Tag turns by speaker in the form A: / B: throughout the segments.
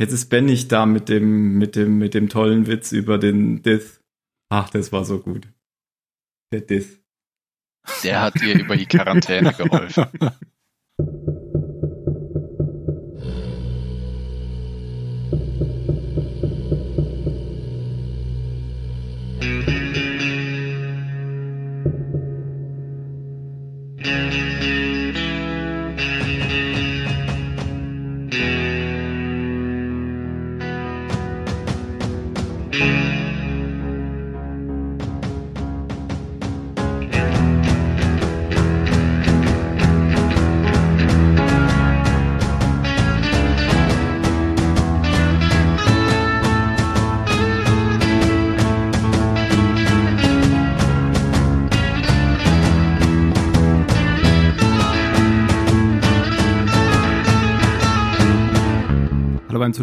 A: Jetzt ist Ben nicht da mit dem, mit dem, mit dem tollen Witz über den Diss. Ach, das war so gut. Der Diss.
B: Der hat dir über die Quarantäne geholfen.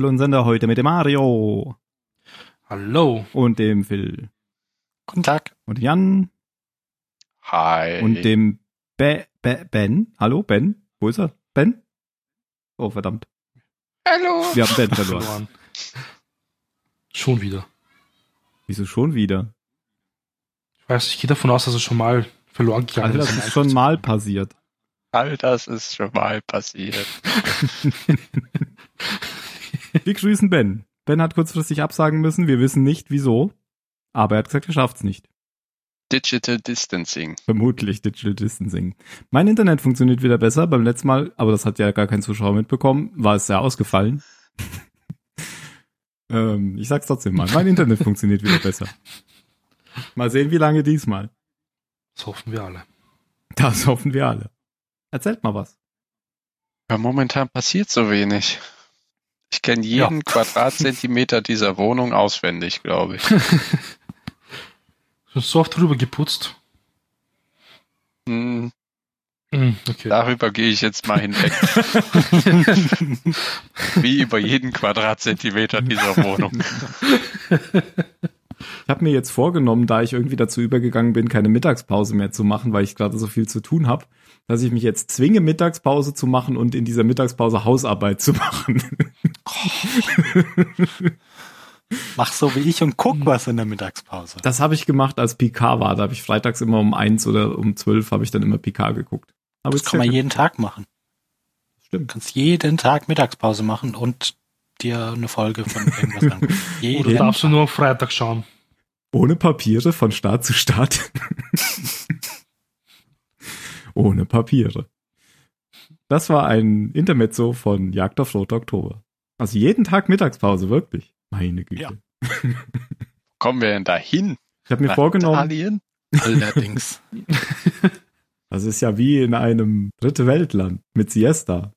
A: Hallo beim Zylon-Sender heute mit dem Mario
C: Hallo.
A: und dem Phil
D: Guten Tag.
A: und Jan
B: Hi.
A: und dem Be Be Ben. Hallo Ben? Wo ist er? Ben? Oh verdammt.
B: Hallo.
A: Wir haben Ben verloren.
C: Verloren. Schon wieder.
A: Wieso schon wieder?
C: Ich weiß, ich gehe davon aus, dass es schon mal verloren gegangen
A: das
C: ist.
A: ist schon mal passiert.
B: All das ist schon mal passiert.
A: Wir grüßen Ben. Ben hat kurzfristig absagen müssen. Wir wissen nicht wieso. Aber er hat gesagt, er schafft's nicht.
B: Digital Distancing.
A: Vermutlich Digital Distancing. Mein Internet funktioniert wieder besser. Beim letzten Mal, aber das hat ja gar kein Zuschauer mitbekommen, war es sehr ausgefallen. ähm, ich sag's trotzdem mal. Mein Internet funktioniert wieder besser. Mal sehen, wie lange diesmal.
C: Das hoffen wir alle.
A: Das hoffen wir alle. Erzählt mal was.
B: Ja, momentan passiert so wenig. Ich kenne jeden Quadratzentimeter dieser Wohnung auswendig, glaube ich.
C: So oft drüber geputzt.
B: Hm,
C: Hm, okay.
B: darüber gehe ich jetzt mal hinweg. Wie über jeden Quadratzentimeter dieser Wohnung.
A: Ich habe mir jetzt vorgenommen, da ich irgendwie dazu übergegangen bin, keine Mittagspause mehr zu machen, weil ich gerade so viel zu tun habe, dass ich mich jetzt zwinge, Mittagspause zu machen und in dieser Mittagspause Hausarbeit zu machen.
D: Mach so wie ich und guck was in der Mittagspause.
A: Das habe ich gemacht, als Picard war. Da habe ich freitags immer um eins oder um zwölf habe ich dann immer Picard geguckt. Aber
D: Das kann man jeden Tag machen. Du
A: Stimmt.
D: kannst jeden Tag Mittagspause machen und dir eine Folge von irgendwas angucken.
C: Oder
D: Jeden
C: darfst du nur am Freitag schauen?
A: Ohne Papiere von Start zu Start. Ohne Papiere. Das war ein Intermezzo von Jagd auf Rote Oktober. Also jeden Tag Mittagspause, wirklich. Meine Güte.
D: Ja.
B: Kommen wir denn da hin?
A: Ich habe mir
B: Nach
A: vorgenommen,
B: Italien?
D: Allerdings.
A: das ist ja wie in einem dritte Weltland mit Siesta.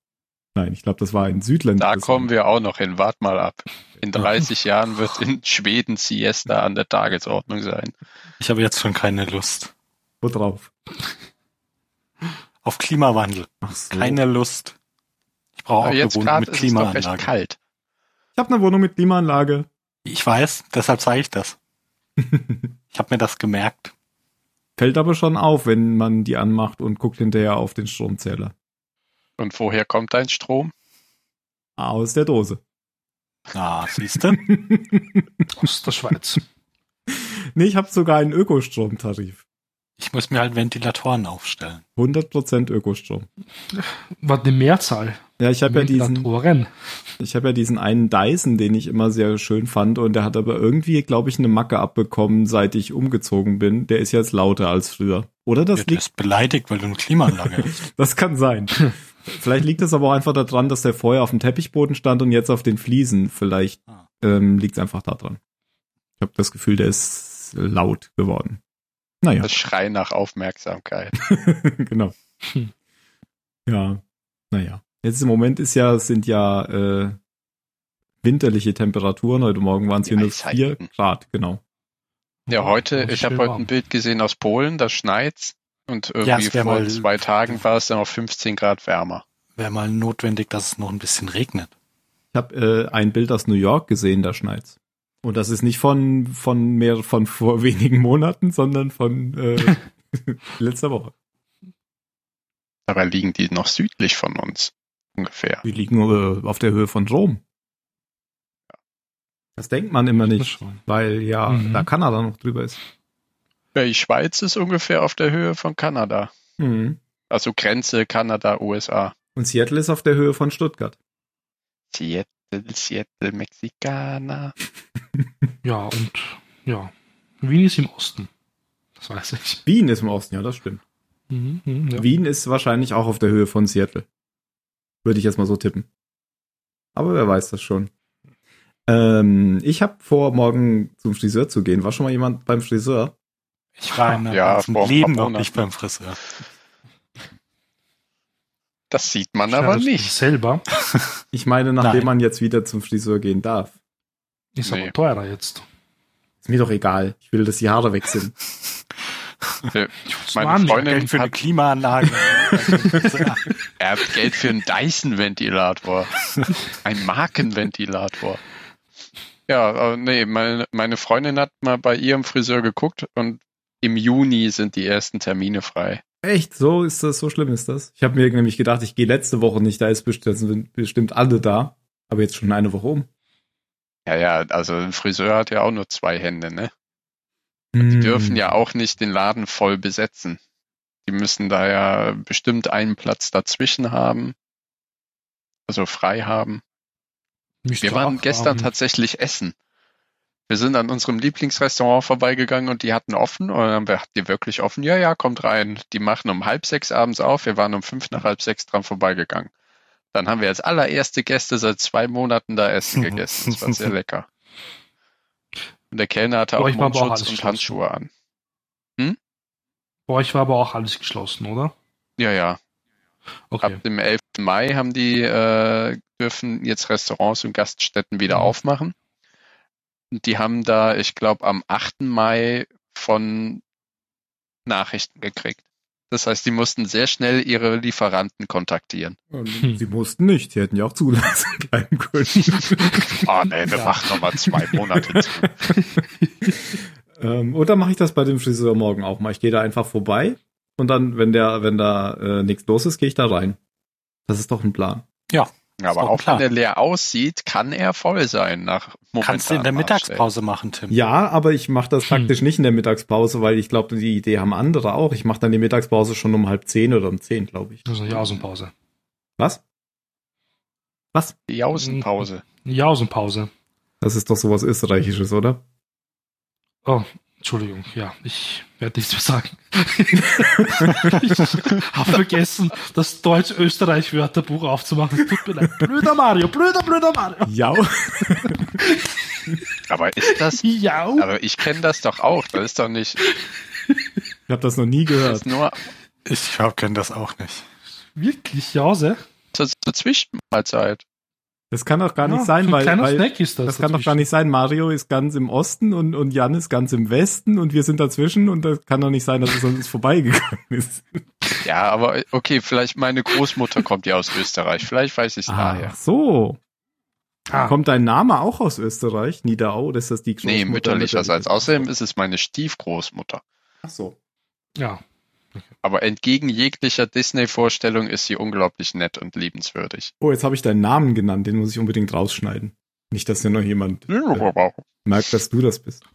A: Nein, ich glaube, das war ein Südland.
B: Da kommen wir auch noch hin. Wart mal ab. In 30 Jahren wird in Schweden Siesta an der Tagesordnung sein.
D: Ich habe jetzt schon keine Lust.
A: Wo drauf?
D: Auf Klimawandel.
A: Ach so.
D: Keine Lust. Ich brauche auch eine Wohnung mit
B: ist es doch recht
D: Klimaanlage.
B: kalt.
A: Ich habe eine Wohnung mit Klimaanlage.
D: Ich weiß, deshalb sage ich das. Ich habe mir das gemerkt.
A: Fällt aber schon auf, wenn man die anmacht und guckt hinterher auf den Stromzähler.
B: Und woher kommt dein Strom?
A: Aus der Dose.
D: Ah, siehste?
C: Aus der Schweiz.
A: nee, ich habe sogar einen Ökostromtarif.
D: Ich muss mir halt Ventilatoren aufstellen.
A: 100% Ökostrom.
C: War die Mehrzahl.
A: Ja, ich habe ja diesen, ich habe ja diesen einen Dyson, den ich immer sehr schön fand und der hat aber irgendwie, glaube ich, eine Macke abbekommen, seit ich umgezogen bin. Der ist jetzt lauter als früher. Oder das
D: Ja, du
A: liegt,
D: bist beleidigt, weil du eine Klimaanlage hast.
A: das kann sein. Vielleicht liegt es aber auch einfach daran, dass der vorher auf dem Teppichboden stand und jetzt auf den Fliesen. Vielleicht
D: Ah.
A: ähm, liegt es einfach daran. Ich habe das Gefühl, der ist laut geworden. Naja.
B: Das Schrei nach Aufmerksamkeit.
A: genau.
C: Hm.
A: Ja, naja. Jetzt im Moment ist ja, sind ja äh, winterliche Temperaturen. Heute Morgen waren es hier nur vier
B: Eiszeiten.
A: Grad, genau.
B: Ja, heute,
C: Oh,
B: ich habe heute ein Bild gesehen aus Polen, da schneit's. Und
D: Ja,
B: irgendwie
D: wär
B: vor
D: mal-
B: zwei Tagen war es dann auf 15 Grad wärmer.
D: Wäre mal notwendig, dass es noch ein bisschen regnet.
A: Ich habe äh, ein Bild aus New York gesehen, da schneit's. Und das ist nicht von von mehr von vor wenigen Monaten, sondern von äh, letzter Woche.
B: Dabei liegen die noch südlich von uns. Ungefähr.
A: Die liegen äh, auf der Höhe von Rom. Das denkt man immer nicht, weil ja,
C: Mhm.
A: da Kanada noch drüber ist.
B: Ja, die Schweiz ist ungefähr auf der Höhe von Kanada.
A: Mhm.
B: Also Grenze Kanada, USA.
A: Und Seattle ist auf der Höhe von Stuttgart.
B: Seattle, Seattle, Mexikaner.
C: Ja, und ja. Wien ist im Osten. Das weiß ich.
A: Wien ist im Osten, ja, das stimmt.
C: Mhm, mhm, ja.
A: Wien ist wahrscheinlich auch auf der Höhe von Seattle. Würde ich jetzt mal so tippen. Aber wer weiß das schon. Ähm, ich habe vor, morgen zum Friseur zu gehen. War schon mal jemand beim Friseur?
D: Ich war in meinem
B: Ja, paar
D: Leben noch nicht beim Friseur.
B: Das sieht man
C: Ja,
B: aber nicht.
C: Selber
A: Ich meine, nachdem
D: Nein.
A: man jetzt wieder zum Friseur gehen darf.
C: ist
B: Nee.
C: aber teurer jetzt.
A: Ist mir doch egal. Ich will, dass die Haare weg sind.
B: Meine
C: Mann,
B: Freundin
D: Geld für eine Klimaanlage.
B: er hat Geld für einen Dyson-Ventilator. Ein Markenventilator. Ja, äh, nee, meine, meine Freundin hat mal bei ihrem Friseur geguckt und im Juni sind die ersten Termine frei.
A: Echt? So ist das, so schlimm ist das? Ich habe mir nämlich gedacht, ich gehe letzte Woche nicht, da ist bestimmt, sind bestimmt alle da. Aber jetzt schon eine Woche um.
B: Ja, ja, also ein Friseur hat ja auch nur zwei Hände, ne?
A: Hm.
B: Die dürfen ja auch nicht den Laden voll besetzen. Die müssen da ja bestimmt einen Platz dazwischen haben. Also frei haben.
C: Müsst
B: Wir waren gestern
C: haben.
B: tatsächlich essen. Wir sind an unserem Lieblingsrestaurant vorbeigegangen und die hatten offen. Und dann haben wir, habt ihr wirklich offen? Ja, ja, kommt rein. Die machen um halb sechs abends auf. Wir waren um fünf nach halb sechs dran vorbeigegangen. Dann haben wir als allererste Gäste seit zwei Monaten da Essen gegessen. Das war sehr lecker. Und der Kellner hatte auch Mundschutz und. Handschuhe an.
C: Bei euch war aber auch alles geschlossen, oder?
B: Ja, ja.
C: Okay.
B: Ab dem 11. Mai haben die, äh, dürfen jetzt Restaurants und Gaststätten wieder
C: Mhm.
B: aufmachen. Und die haben da, ich glaube, am 8. Mai von Nachrichten gekriegt. Das heißt, die mussten sehr schnell ihre Lieferanten kontaktieren.
A: Und
C: Hm.
A: Sie mussten nicht, sie hätten ja auch zulassen bleiben können.
B: Ah, nee, wir
C: Ja.
B: machen nochmal zwei Monate zu.
A: ähm, oder mache ich das bei dem Friseur morgen auch mal? Ich gehe da einfach vorbei und dann, wenn der, wenn da äh, nichts los ist, gehe ich da rein. Das ist doch ein Plan.
B: Aber
D: auch klar.
B: wenn er leer aussieht, kann er voll sein nach
D: Kannst du in der Mittagspause machen, Tim.
A: Ja, aber ich mache das
C: Hm.
A: praktisch nicht in der Mittagspause, weil ich glaube, die Idee haben andere auch. Ich mache dann die Mittagspause schon um halb zehn oder um zehn, glaube ich.
C: Also Jausenpause.
A: Was? Was?
B: Jausenpause.
C: Jausenpause.
A: Das ist doch sowas Österreichisches, oder?
C: Oh, Entschuldigung, ja, ich werde nichts mehr sagen. ich habe vergessen, das Deutsch-Österreich-Wörterbuch aufzumachen. Es tut mir leid. Blöder Mario, blöder, blöder Mario.
A: Ja.
B: Aber ist das,
C: Ja.
B: aber ich kenne das doch auch. Das ist doch nicht,
A: Ich habe das noch nie gehört.
B: nur
D: Ich kenne das auch nicht.
C: Wirklich, Jause?
B: zur, zur Zwischenmahlzeit.
A: Das kann doch gar
C: Ja,
A: nicht sein, weil, weil
C: Snack ist das.
A: das kann doch gar nicht sein. Mario ist ganz im Osten und, und Jan ist ganz im Westen und wir sind dazwischen und das kann doch nicht sein, dass es uns vorbeigegangen ist.
B: Ja, aber okay, vielleicht meine Großmutter kommt ja aus Österreich. Vielleicht weiß ich es daher.
A: Ach so.
C: Ah,
A: Kommt dein Name auch aus Österreich? Niederau? Oder ist das die
B: Nee,
A: Großmutter
B: mütterlicherseits.
A: mütterlicherseits?
B: Außerdem ist es meine Stiefgroßmutter.
A: Ach so.
C: ja.
B: Aber entgegen jeglicher Disney-Vorstellung ist sie unglaublich nett und liebenswürdig.
A: Oh, jetzt habe ich deinen Namen genannt. Den muss ich unbedingt rausschneiden. Nicht, dass ja noch jemand äh, merkt, dass du das bist.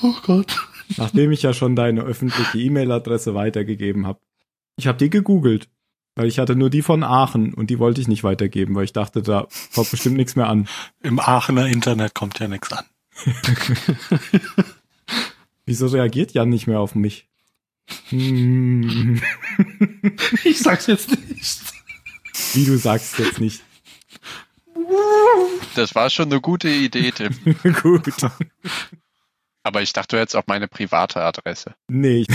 C: Oh Gott.
A: Nachdem ich ja schon deine öffentliche E-Mail-Adresse weitergegeben habe. Ich habe die gegoogelt, weil ich hatte nur die von Aachen und die wollte ich nicht weitergeben, weil ich dachte, da kommt bestimmt nichts mehr an.
D: Im Aachener Internet kommt ja nichts an.
A: Wieso reagiert Jan nicht mehr auf mich? Hm,
C: Ich sag's jetzt nicht.
A: wie du sagst jetzt nicht.
B: Das war schon eine gute Idee, Tim.
A: Gut.
B: Aber ich dachte, du hättest auch meine private Adresse.
A: Nee.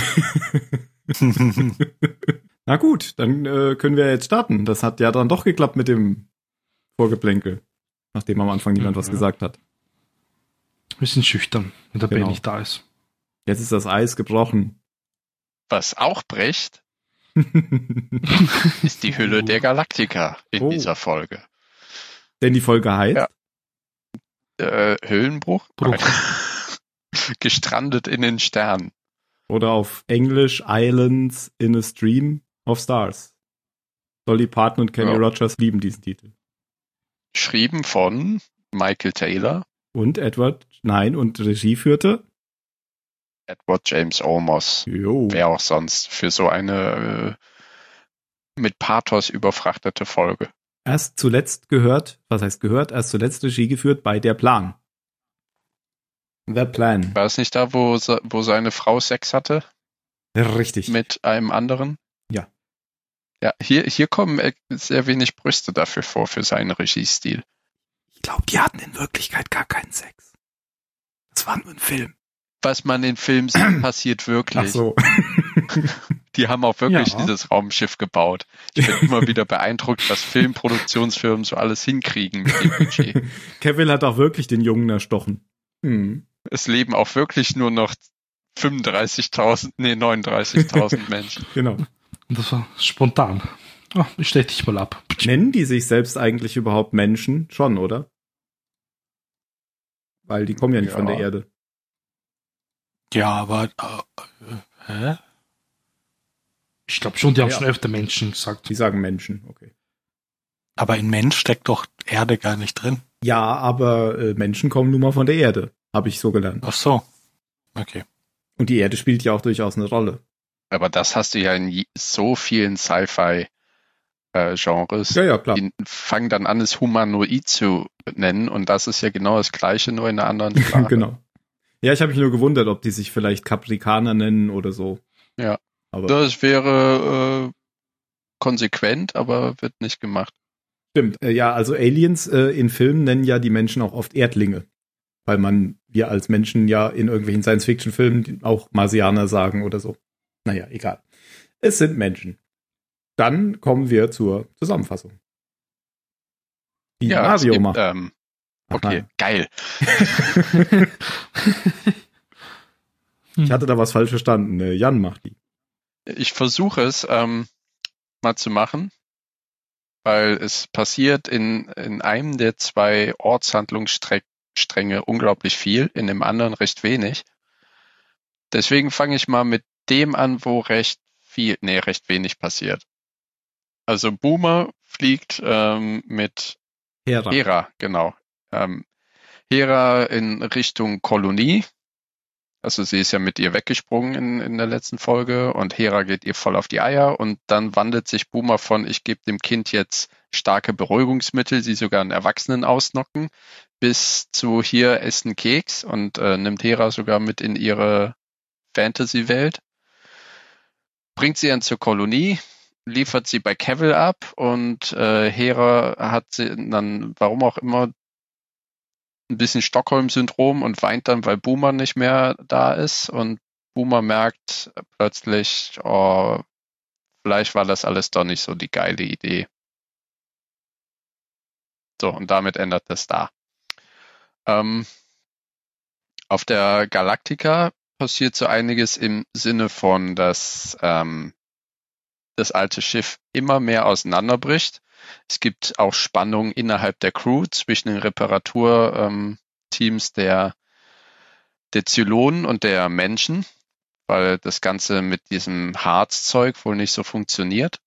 A: Na gut, dann äh, können wir jetzt starten. Das hat ja dann doch geklappt mit dem Vorgeplänkel, nachdem am Anfang niemand
C: Mhm,
A: was
C: ja.
A: gesagt hat.
C: Wir sind schüchtern, wenn der
A: Genau.
C: Ben nicht da ist.
A: Jetzt ist das Eis gebrochen.
B: Was auch bricht, ist die Hülle der Galaktika in
A: Oh.
B: dieser Folge.
A: Denn die Folge heißt,
B: Ja. Äh, Hüllenbruch?
C: Bruch.
B: Nein. Gestrandet in den Sternen.
A: Oder auf Englisch Islands in a Stream of Stars. Dolly Parton und Kenny
B: Ja.
A: Rogers lieben diesen Titel.
B: Geschrieben von Michael Taylor,
A: Und Edward, nein, und Regie führte?
B: Edward James Olmos.
A: Jo.
B: Wer auch sonst für so eine äh, mit Pathos überfrachtete Folge.
A: Erst zuletzt gehört, was heißt gehört, erst zuletzt Regie geführt bei Der Plan. The Plan.
B: War es nicht da, wo, wo seine Frau Sex hatte
A: Richtig.
B: mit einem anderen?
A: Ja.
B: Hier, hier kommen äh, sehr wenig Brüste dafür vor, für seinen Regiestil.
A: Ich glaube, die hatten in Wirklichkeit gar keinen Sex. Das war nur ein Film.
B: Was man in Filmen sieht, passiert wirklich.
A: Ach so.
B: Die haben auch wirklich
C: Ja.
B: dieses Raumschiff gebaut. Ich bin immer wieder beeindruckt, was Filmproduktionsfirmen so alles hinkriegen mit dem Budget.
A: Kevin hat auch wirklich den Jungen erstochen. Hm.
B: Es leben auch wirklich nur noch 35.000, nee, 39.000 Menschen.
A: Genau.
C: Und das war spontan. Oh, ich stell dich mal ab.
A: Nennen die sich selbst eigentlich überhaupt Menschen? Schon, oder? Weil die kommen ja nicht
B: Ja.
A: von der Erde.
D: Ja, aber äh, äh, hä?
C: Ich glaube schon, die haben
A: Ja.
C: schon öfter Menschen gesagt.
A: Die sagen Menschen, okay.
D: Aber in Mensch steckt doch Erde gar nicht drin.
A: Ja, aber äh, Menschen kommen nun mal von der Erde, habe ich so gelernt.
D: Ach so. Okay.
A: Und die Erde spielt ja auch durchaus eine Rolle.
B: Aber das hast du ja in so vielen Sci-Fi-Genres.
A: Ja, ja, klar.
B: Die fangen dann an, es Humanoid zu nennen und das ist ja genau das Gleiche, nur in einer anderen Sprache.
A: genau. Ja, ich habe mich nur gewundert, ob die sich vielleicht Kaprikaner nennen oder so.
B: Ja.
A: Aber
B: Das wäre äh, konsequent, aber wird nicht gemacht.
A: stimmt. Äh, ja, also Aliens äh, in Filmen nennen ja die Menschen auch oft Erdlinge. Weil man, wir als Menschen ja in irgendwelchen Science-Fiction-Filmen auch Marsianer sagen oder so. Naja, egal. Es sind Menschen. Dann kommen wir zur Zusammenfassung. Die
B: ja,
A: Mario
B: es gibt,
A: macht.
B: ähm,
A: Ach,
B: okay,
A: nein.
B: geil.
A: Ich hatte da was falsch verstanden. Äh, Jan macht die.
B: Ich versuche es ähm, mal zu machen, weil es passiert in, in einem der zwei Ortshandlungsstränge unglaublich viel, in dem anderen recht wenig. Deswegen fange ich mal mit dem an, wo recht viel, nee, recht wenig passiert. Also Boomer fliegt ähm, mit
A: Hera.
B: Hera, genau. Ähm, Hera in Richtung Kolonie. Also sie ist ja mit ihr weggesprungen in, in der letzten Folge und Hera geht ihr voll auf die Eier und dann wandelt sich Boomer von, ich gebe dem Kind jetzt starke Beruhigungsmittel, sie sogar einen Erwachsenen ausnocken, bis zu hier essen Keks und äh, nimmt Hera sogar mit in ihre Fantasy-Welt. Bringt sie dann zur Kolonie, liefert sie bei Cavill ab und äh, Hera hat sie dann, warum auch immer, ein bisschen Stockholm-Syndrom und weint dann, weil Boomer nicht mehr da ist und Boomer merkt plötzlich, oh, vielleicht war das alles doch nicht so die geile Idee. So, und damit ändert es da. Ähm, auf der Galactica passiert so einiges im Sinne von, dass ähm, das alte Schiff immer mehr auseinanderbricht. Es gibt auch Spannungen innerhalb der Crew zwischen den Reparaturteams der, der Zylonen und der Menschen, weil das Ganze mit diesem Harzzeug wohl nicht so funktioniert.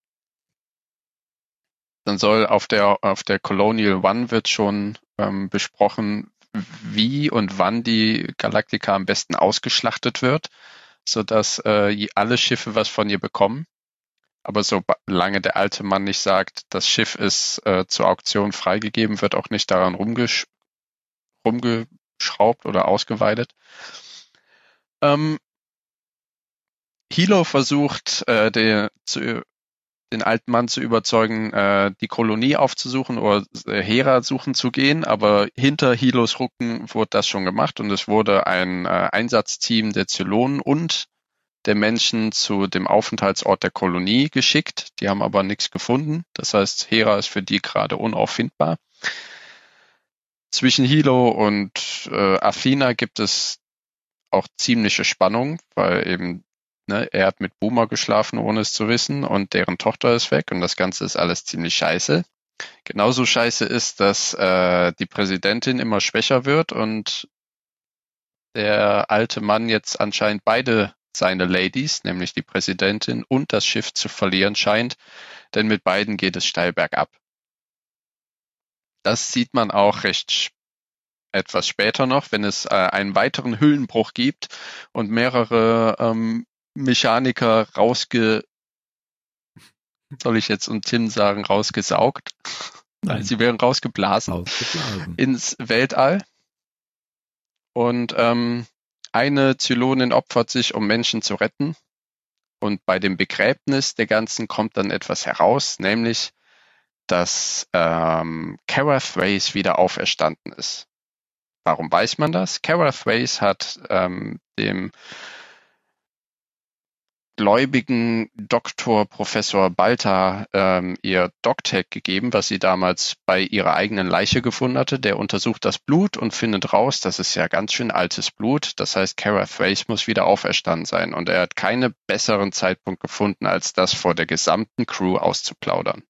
B: Dann soll auf der, auf der Colonial One wird schon ähm, besprochen, wie und wann die Galactica am besten ausgeschlachtet wird, sodass äh, alle Schiffe was von ihr bekommen. Aber solange der alte Mann nicht sagt, das Schiff ist äh, zur Auktion freigegeben, wird auch nicht daran rumgesch rumgeschraubt oder ausgeweidet. Ähm, Hilo versucht, äh, den, zu, den alten Mann zu überzeugen, äh, die Kolonie aufzusuchen oder äh, Hera suchen zu gehen, aber hinter Hilos Rücken wurde das schon gemacht und es wurde ein äh, Einsatzteam der Zylonen und der Menschen zu dem Aufenthaltsort der Kolonie geschickt. Die haben aber nichts gefunden. Das heißt, Hera ist für die gerade unauffindbar. Zwischen Hilo und äh, Athena gibt es auch ziemliche Spannung, weil eben ne, er hat mit Boomer geschlafen, ohne es zu wissen, und deren Tochter ist weg und das Ganze ist alles ziemlich scheiße. Genauso scheiße ist, dass äh, die Präsidentin immer schwächer wird und der alte Mann jetzt anscheinend beide seine Ladies, nämlich die Präsidentin und das Schiff zu verlieren scheint, denn mit beiden geht es steil bergab. Das sieht man auch recht etwas später noch, wenn es äh, einen weiteren Hüllenbruch gibt und mehrere ähm, Mechaniker rausge soll ich jetzt und Tim sagen, rausgesaugt?
A: Nein.
B: Sie werden rausgeblasen
A: Ausgeblasen.
B: ins Weltall. Und ähm, eine Zylonin opfert sich, um Menschen zu retten. Und bei dem Begräbnis der ganzen kommt dann etwas heraus, nämlich, dass ähm, Kara Thrace wieder auferstanden ist. Warum weiß man das? Kara Thrace hat ähm, dem gläubigen Doktor Professor Balta ähm, ihr DocTag gegeben, was sie damals bei ihrer eigenen Leiche gefunden hatte. Der untersucht das Blut und findet raus, das ist ja ganz schön altes Blut. Das heißt, Kara Thrace muss wieder auferstanden sein. Und er hat keinen besseren Zeitpunkt gefunden, als das vor der gesamten Crew auszuplaudern.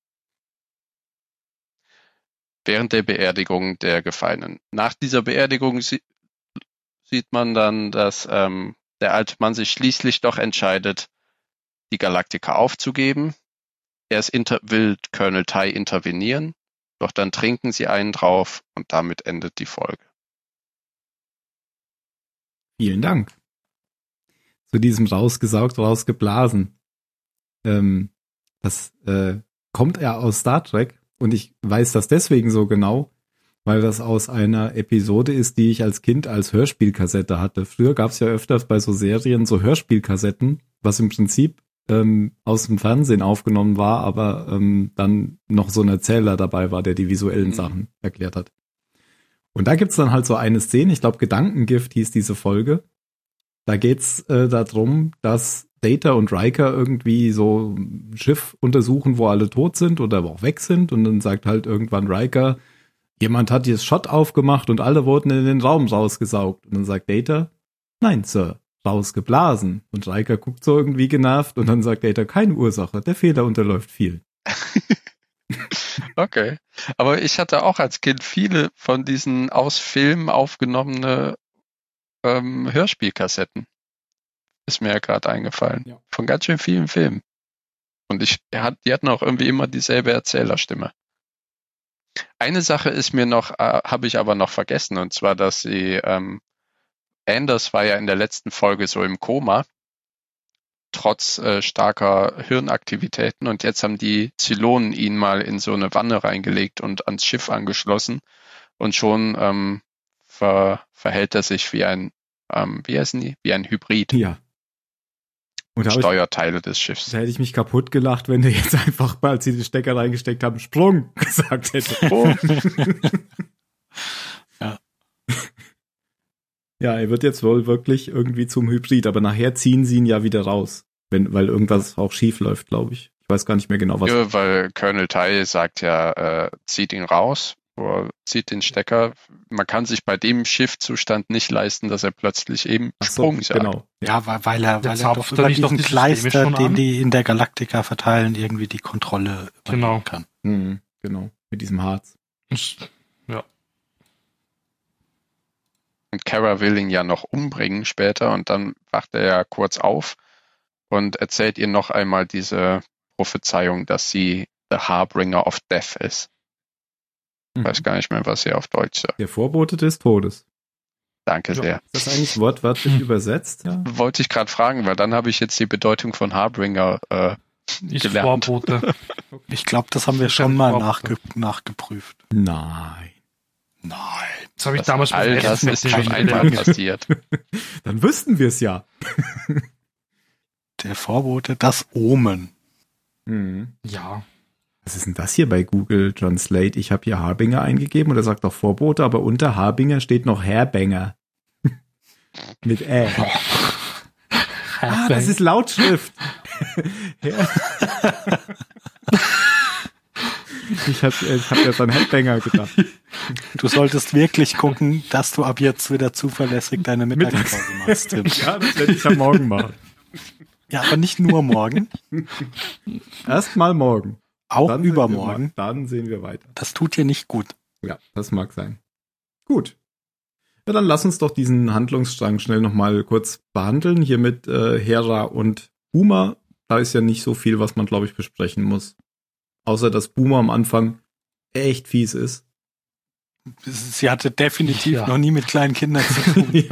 B: Während der Beerdigung der Gefallenen. Nach dieser Beerdigung sie sieht man dann, dass ähm, der alte Mann sich schließlich doch entscheidet, die Galaktika aufzugeben. Erst will Colonel Tai intervenieren, doch dann trinken sie einen drauf und damit endet die Folge.
A: Vielen Dank. Zu diesem rausgesaugt, rausgeblasen. Ähm, das äh, kommt ja aus Star Trek und ich weiß das deswegen so genau, weil das aus einer Episode ist, die ich als Kind als Hörspielkassette hatte. Früher gab es ja öfters bei so Serien so Hörspielkassetten, was im Prinzip ähm, aus dem Fernsehen aufgenommen war, aber ähm, dann noch so ein Erzähler dabei war, der die visuellen
B: Mhm.
A: Sachen erklärt hat. Und da gibt's dann halt so eine Szene, ich glaube Gedankengift hieß diese Folge. Da geht's äh, darum, dass Data und Riker irgendwie so ein Schiff untersuchen, wo alle tot sind oder aber auch weg sind. Und dann sagt halt irgendwann Riker, jemand hat hier Shot aufgemacht und alle wurden in den Raum rausgesaugt. Und dann sagt Data, nein, Sir, rausgeblasen. Und Riker guckt so irgendwie genervt und dann sagt Data, keine Ursache, der Fehler unterläuft viel.
B: Okay. Aber ich hatte auch als Kind viele von diesen aus Filmen aufgenommene ähm, Hörspielkassetten. Ist mir ja gerade eingefallen.
A: Ja.
B: Von ganz schön vielen Filmen. Und ich, die hatten auch irgendwie immer dieselbe Erzählerstimme. Eine Sache ist mir noch, äh, habe ich aber noch vergessen, und zwar, dass sie, ähm, Anders war ja in der letzten Folge so im Koma, trotz äh, starker Hirnaktivitäten, und jetzt haben die Zylonen ihn mal in so eine Wanne reingelegt und ans Schiff angeschlossen, und schon ähm, ver, verhält er sich wie ein, ähm, wie heißen die? Wie ein Hybrid.
A: Ja. Und hab ich,
B: Steuerteile des Schiffs.
A: da hätte ich mich kaputt gelacht, wenn der jetzt einfach, als sie den Stecker reingesteckt haben, Sprung gesagt hätte.
B: Oh.
D: Ja.
A: Ja, er wird jetzt wohl wirklich irgendwie zum Hybrid, aber nachher ziehen sie ihn ja wieder raus, wenn, weil irgendwas auch schief läuft, glaube ich. Ich weiß gar nicht mehr genau, was.
B: Ja, weil Colonel Tai sagt ja, äh, zieht ihn raus, oder zieht den Stecker. Man kann sich bei dem Schiffzustand nicht leisten, dass er plötzlich eben
A: Ach so,
B: Sprung sagt.
A: genau.
D: Ja, weil, weil er, weil er doch über diesen Kleister, den die in der Galaktika verteilen, irgendwie die Kontrolle übernehmen
C: Genau.
D: kann.
A: Mhm, genau. Mit diesem Harz.
B: Und Kara will ihn ja noch umbringen später und dann wacht er ja kurz auf und erzählt ihr noch einmal diese Prophezeiung, dass sie the Harbringer of Death ist. Ich
A: Mhm.
B: weiß gar nicht mehr, was sie auf Deutsch sagt.
A: Der Vorbote des Todes.
B: Danke
C: Ja.
B: sehr.
A: Ist das eigentlich wortwörtlich
C: Hm.
A: übersetzt? Ja.
B: Wollte ich gerade fragen, weil dann habe ich jetzt die Bedeutung von Harbringer äh,
C: Ist
B: Gelernt.
C: Vorbote.
D: Ich glaube, das haben wir schon mal nachge nachgeprüft.
A: Nein.
D: Nein.
C: Das habe ich
B: das,
C: damals
B: all das ist schon einmal passiert.
A: Dann wüssten wir es ja.
D: Der Vorbote, das Omen.
A: Mhm.
C: Ja.
A: Was ist denn das hier bei Google Translate? Ich habe hier Harbinger eingegeben und er sagt auch Vorbote, aber unter Harbinger steht noch Herbanger. Mit Ä. Ah, das ist Lautschrift. Ja. ich habe ich hab jetzt an Headbanger gedacht.
D: Du solltest wirklich gucken, dass du ab jetzt wieder zuverlässig deine Mittagspause machst, Tim.
A: Ja, das werde ich am Morgen machen.
D: Ja, aber nicht nur morgen,
A: Erstmal morgen.
D: auch
A: Dann sehen
D: übermorgen.
A: Wir, dann sehen wir weiter.
D: Das tut dir nicht gut.
A: Ja, das mag sein. Gut. Ja, dann lass uns doch diesen Handlungsstrang schnell nochmal kurz behandeln. Hier mit äh, Hera und Boomer. Da ist ja nicht so viel, was man, glaube ich, besprechen muss. Außer, dass Boomer am Anfang echt fies ist.
D: Sie hatte definitiv
C: Ja.
D: noch nie mit kleinen Kindern zu tun.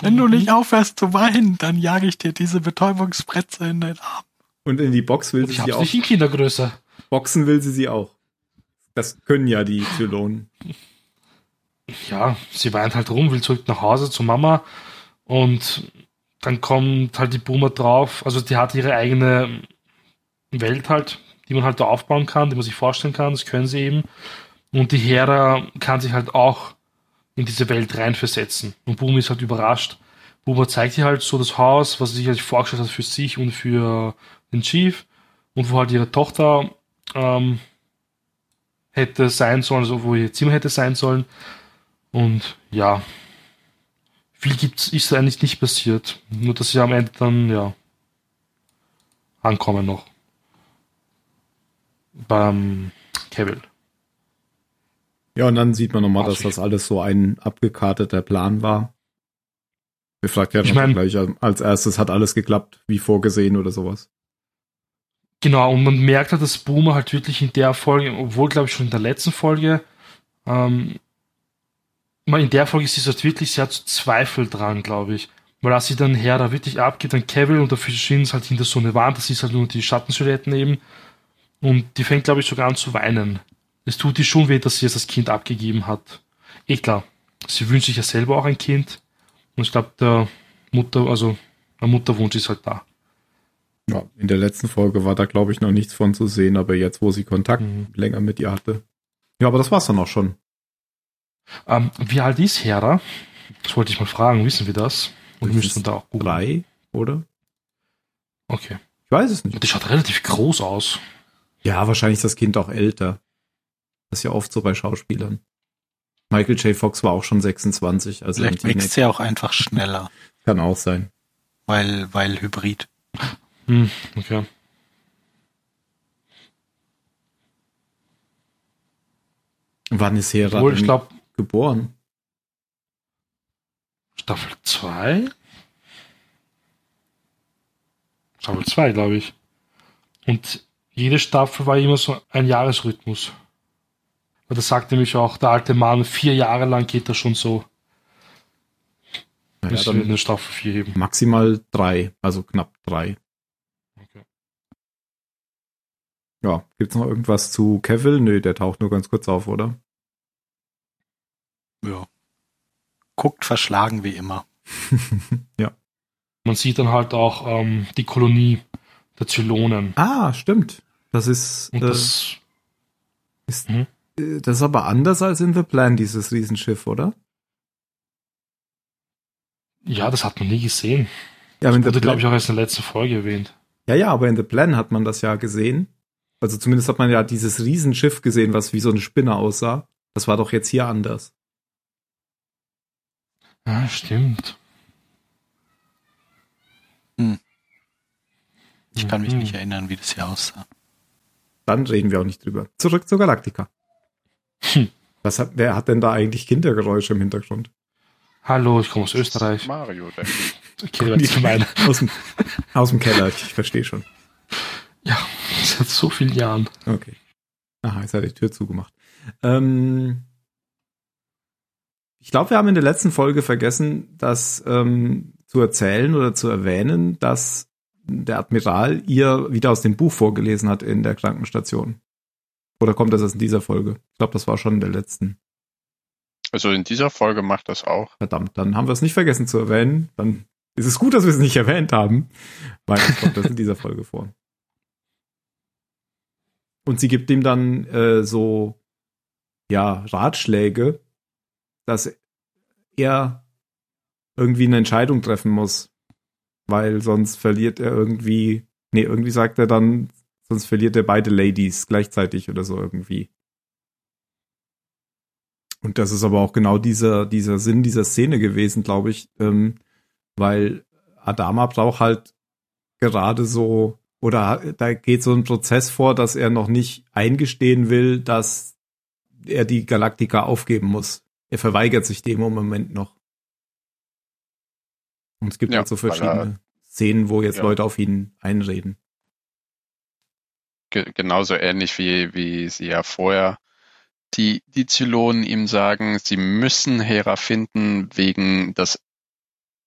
D: Wenn du nicht aufhörst zu weinen, dann jage ich dir diese Betäubungsspritze in den Arm.
A: Und in die Box will
C: Und ich
A: sie sie auch.
C: nicht in Kindergröße.
A: Boxen will sie sie auch. Das können ja die Zylonen.
C: Ja, sie weint halt rum, will zurück nach Hause zu Mama und dann kommt halt die Boomer drauf. Also die hat ihre eigene Welt halt, die man halt da aufbauen kann, die man sich vorstellen kann, das können sie eben. Und die Hera kann sich halt auch in diese Welt reinversetzen. Und Boomer ist halt überrascht. Boomer zeigt ihr halt so das Haus, was sie sich halt vorgestellt hat für sich und für den Chief. Und wo halt ihre Tochter ähm, hätte sein sollen, also wo ihr Zimmer hätte sein sollen. Und ja, viel gibt's, ist eigentlich nicht passiert. Nur, dass sie am Ende dann, ja, ankommen noch. Beim Kevin.
A: Ja, und dann sieht man nochmal, dass das alles so ein abgekarteter Plan war. Wir fragt ja
C: Ich mein-
A: gleich als erstes, hat alles geklappt, wie vorgesehen oder sowas.
C: Genau, und man merkt halt, dass Boomer halt wirklich in der Folge, obwohl glaube ich schon in der letzten Folge, ähm, mal in der Folge ist sie halt wirklich sehr zu Zweifel dran, glaube ich. Weil als sie dann her da wirklich abgeht, dann Kevin und dafür stehen sie halt hinter so eine Wand, das ist halt nur die Schattensilhouetten eben. Und die fängt, glaube ich, sogar an zu weinen. Es tut ihr schon weh, dass sie jetzt das Kind abgegeben hat. Eh klar, sie wünscht sich ja selber auch ein Kind. Und ich glaube, der Mutter, also der Mutterwunsch ist halt da.
A: Ja, in der letzten Folge war da, glaube ich, noch nichts von zu sehen, aber jetzt, wo sie Kontakt
C: Mhm.
A: länger mit ihr hatte. Ja, aber das war's dann auch schon.
C: Ähm, wie alt ist Hera? Das wollte ich mal fragen, wissen wir das? Und müssen da auch googeln?
A: Drei, oder?
C: Okay.
A: Ich weiß es nicht.
C: Die schaut relativ groß aus.
A: Ja, wahrscheinlich ist das Kind auch älter. Das ist ja oft so bei Schauspielern. Michael J. Fox war auch schon 26, also
D: Vielleicht wächst sie auch einfach schneller,
A: kann auch sein.
D: weil, weil Hybrid.
C: Hm, okay.
A: Wann ist Hera
C: Obwohl, ich
A: denn
C: glaube,
A: geboren?
C: Staffel 2? Staffel 2, glaube ich. Und jede Staffel war immer so ein Jahresrhythmus. Weil das sagt nämlich auch der alte Mann, vier Jahre lang geht das schon so.
A: Naja,
C: Müssen wir eine Staffel 4 heben.
A: maximal drei, also knapp drei.
C: Okay.
A: Ja, gibt's noch irgendwas zu Kevin? Nö, der taucht nur ganz kurz auf, oder?
D: Ja. Guckt verschlagen wie immer.
A: ja.
C: Man sieht dann halt auch ähm, die Kolonie der Zylonen.
A: Ah, stimmt. Das ist, äh,
C: das,
A: ist
C: Mhm.
A: äh, das ist aber anders als in The Plan, dieses Riesenschiff, oder?
C: ja, das hat man nie gesehen.
A: Ja, in
C: Wurde, glaube ich, auch erst in der letzten Folge erwähnt.
A: ja, ja, aber in The Plan hat man das ja gesehen. Also zumindest hat man ja dieses Riesenschiff gesehen, was wie so eine Spinne aussah. Das war doch jetzt hier anders.
C: Ja, stimmt.
D: Ich kann mich
C: Mhm.
D: nicht erinnern, wie das hier aussah.
A: Dann reden wir auch nicht drüber. Zurück zur Galaktika.
C: Hm.
A: Was hat, wer hat denn da eigentlich Kindergeräusche im Hintergrund?
C: Hallo, ich komme aus Österreich.
B: Mario, denke ich.
C: Gemein.
A: Aus dem, aus dem Keller, ich verstehe schon.
C: Ja, seit so vielen Jahren.
A: Okay. Aha, jetzt hat er die Tür zugemacht. Ähm, ich glaube, wir haben in der letzten Folge vergessen, das ähm, zu erzählen oder zu erwähnen, dass der Admiral ihr wieder aus dem Buch vorgelesen hat in der Krankenstation. Oder kommt das erst in dieser Folge? Ich glaube, das war schon in der letzten.
B: Also in dieser Folge macht das auch.
A: Verdammt, dann haben wir es nicht vergessen zu erwähnen. Dann ist es gut, dass wir es nicht erwähnt haben, weil es kommt das in dieser Folge vor. Und sie gibt ihm dann äh, so, ja, Ratschläge, dass er irgendwie eine Entscheidung treffen muss, weil sonst verliert er irgendwie, nee, irgendwie sagt er dann, sonst verliert er beide Ladies gleichzeitig oder so irgendwie. Und das ist aber auch genau dieser, dieser Sinn dieser Szene gewesen, glaube ich, ähm, weil Adama braucht halt gerade so, oder da geht so ein Prozess vor, dass er noch nicht eingestehen will, dass er die Galaktika aufgeben muss. er verweigert sich dem im Moment noch. Und es gibt
B: Ja,
A: halt so
B: er-
A: verschiedene Szenen, wo jetzt
B: Ja.
A: Leute auf ihn einreden.
B: Ge genauso ähnlich wie, wie sie ja vorher die, die Zylonen ihm sagen, sie müssen Hera finden wegen das,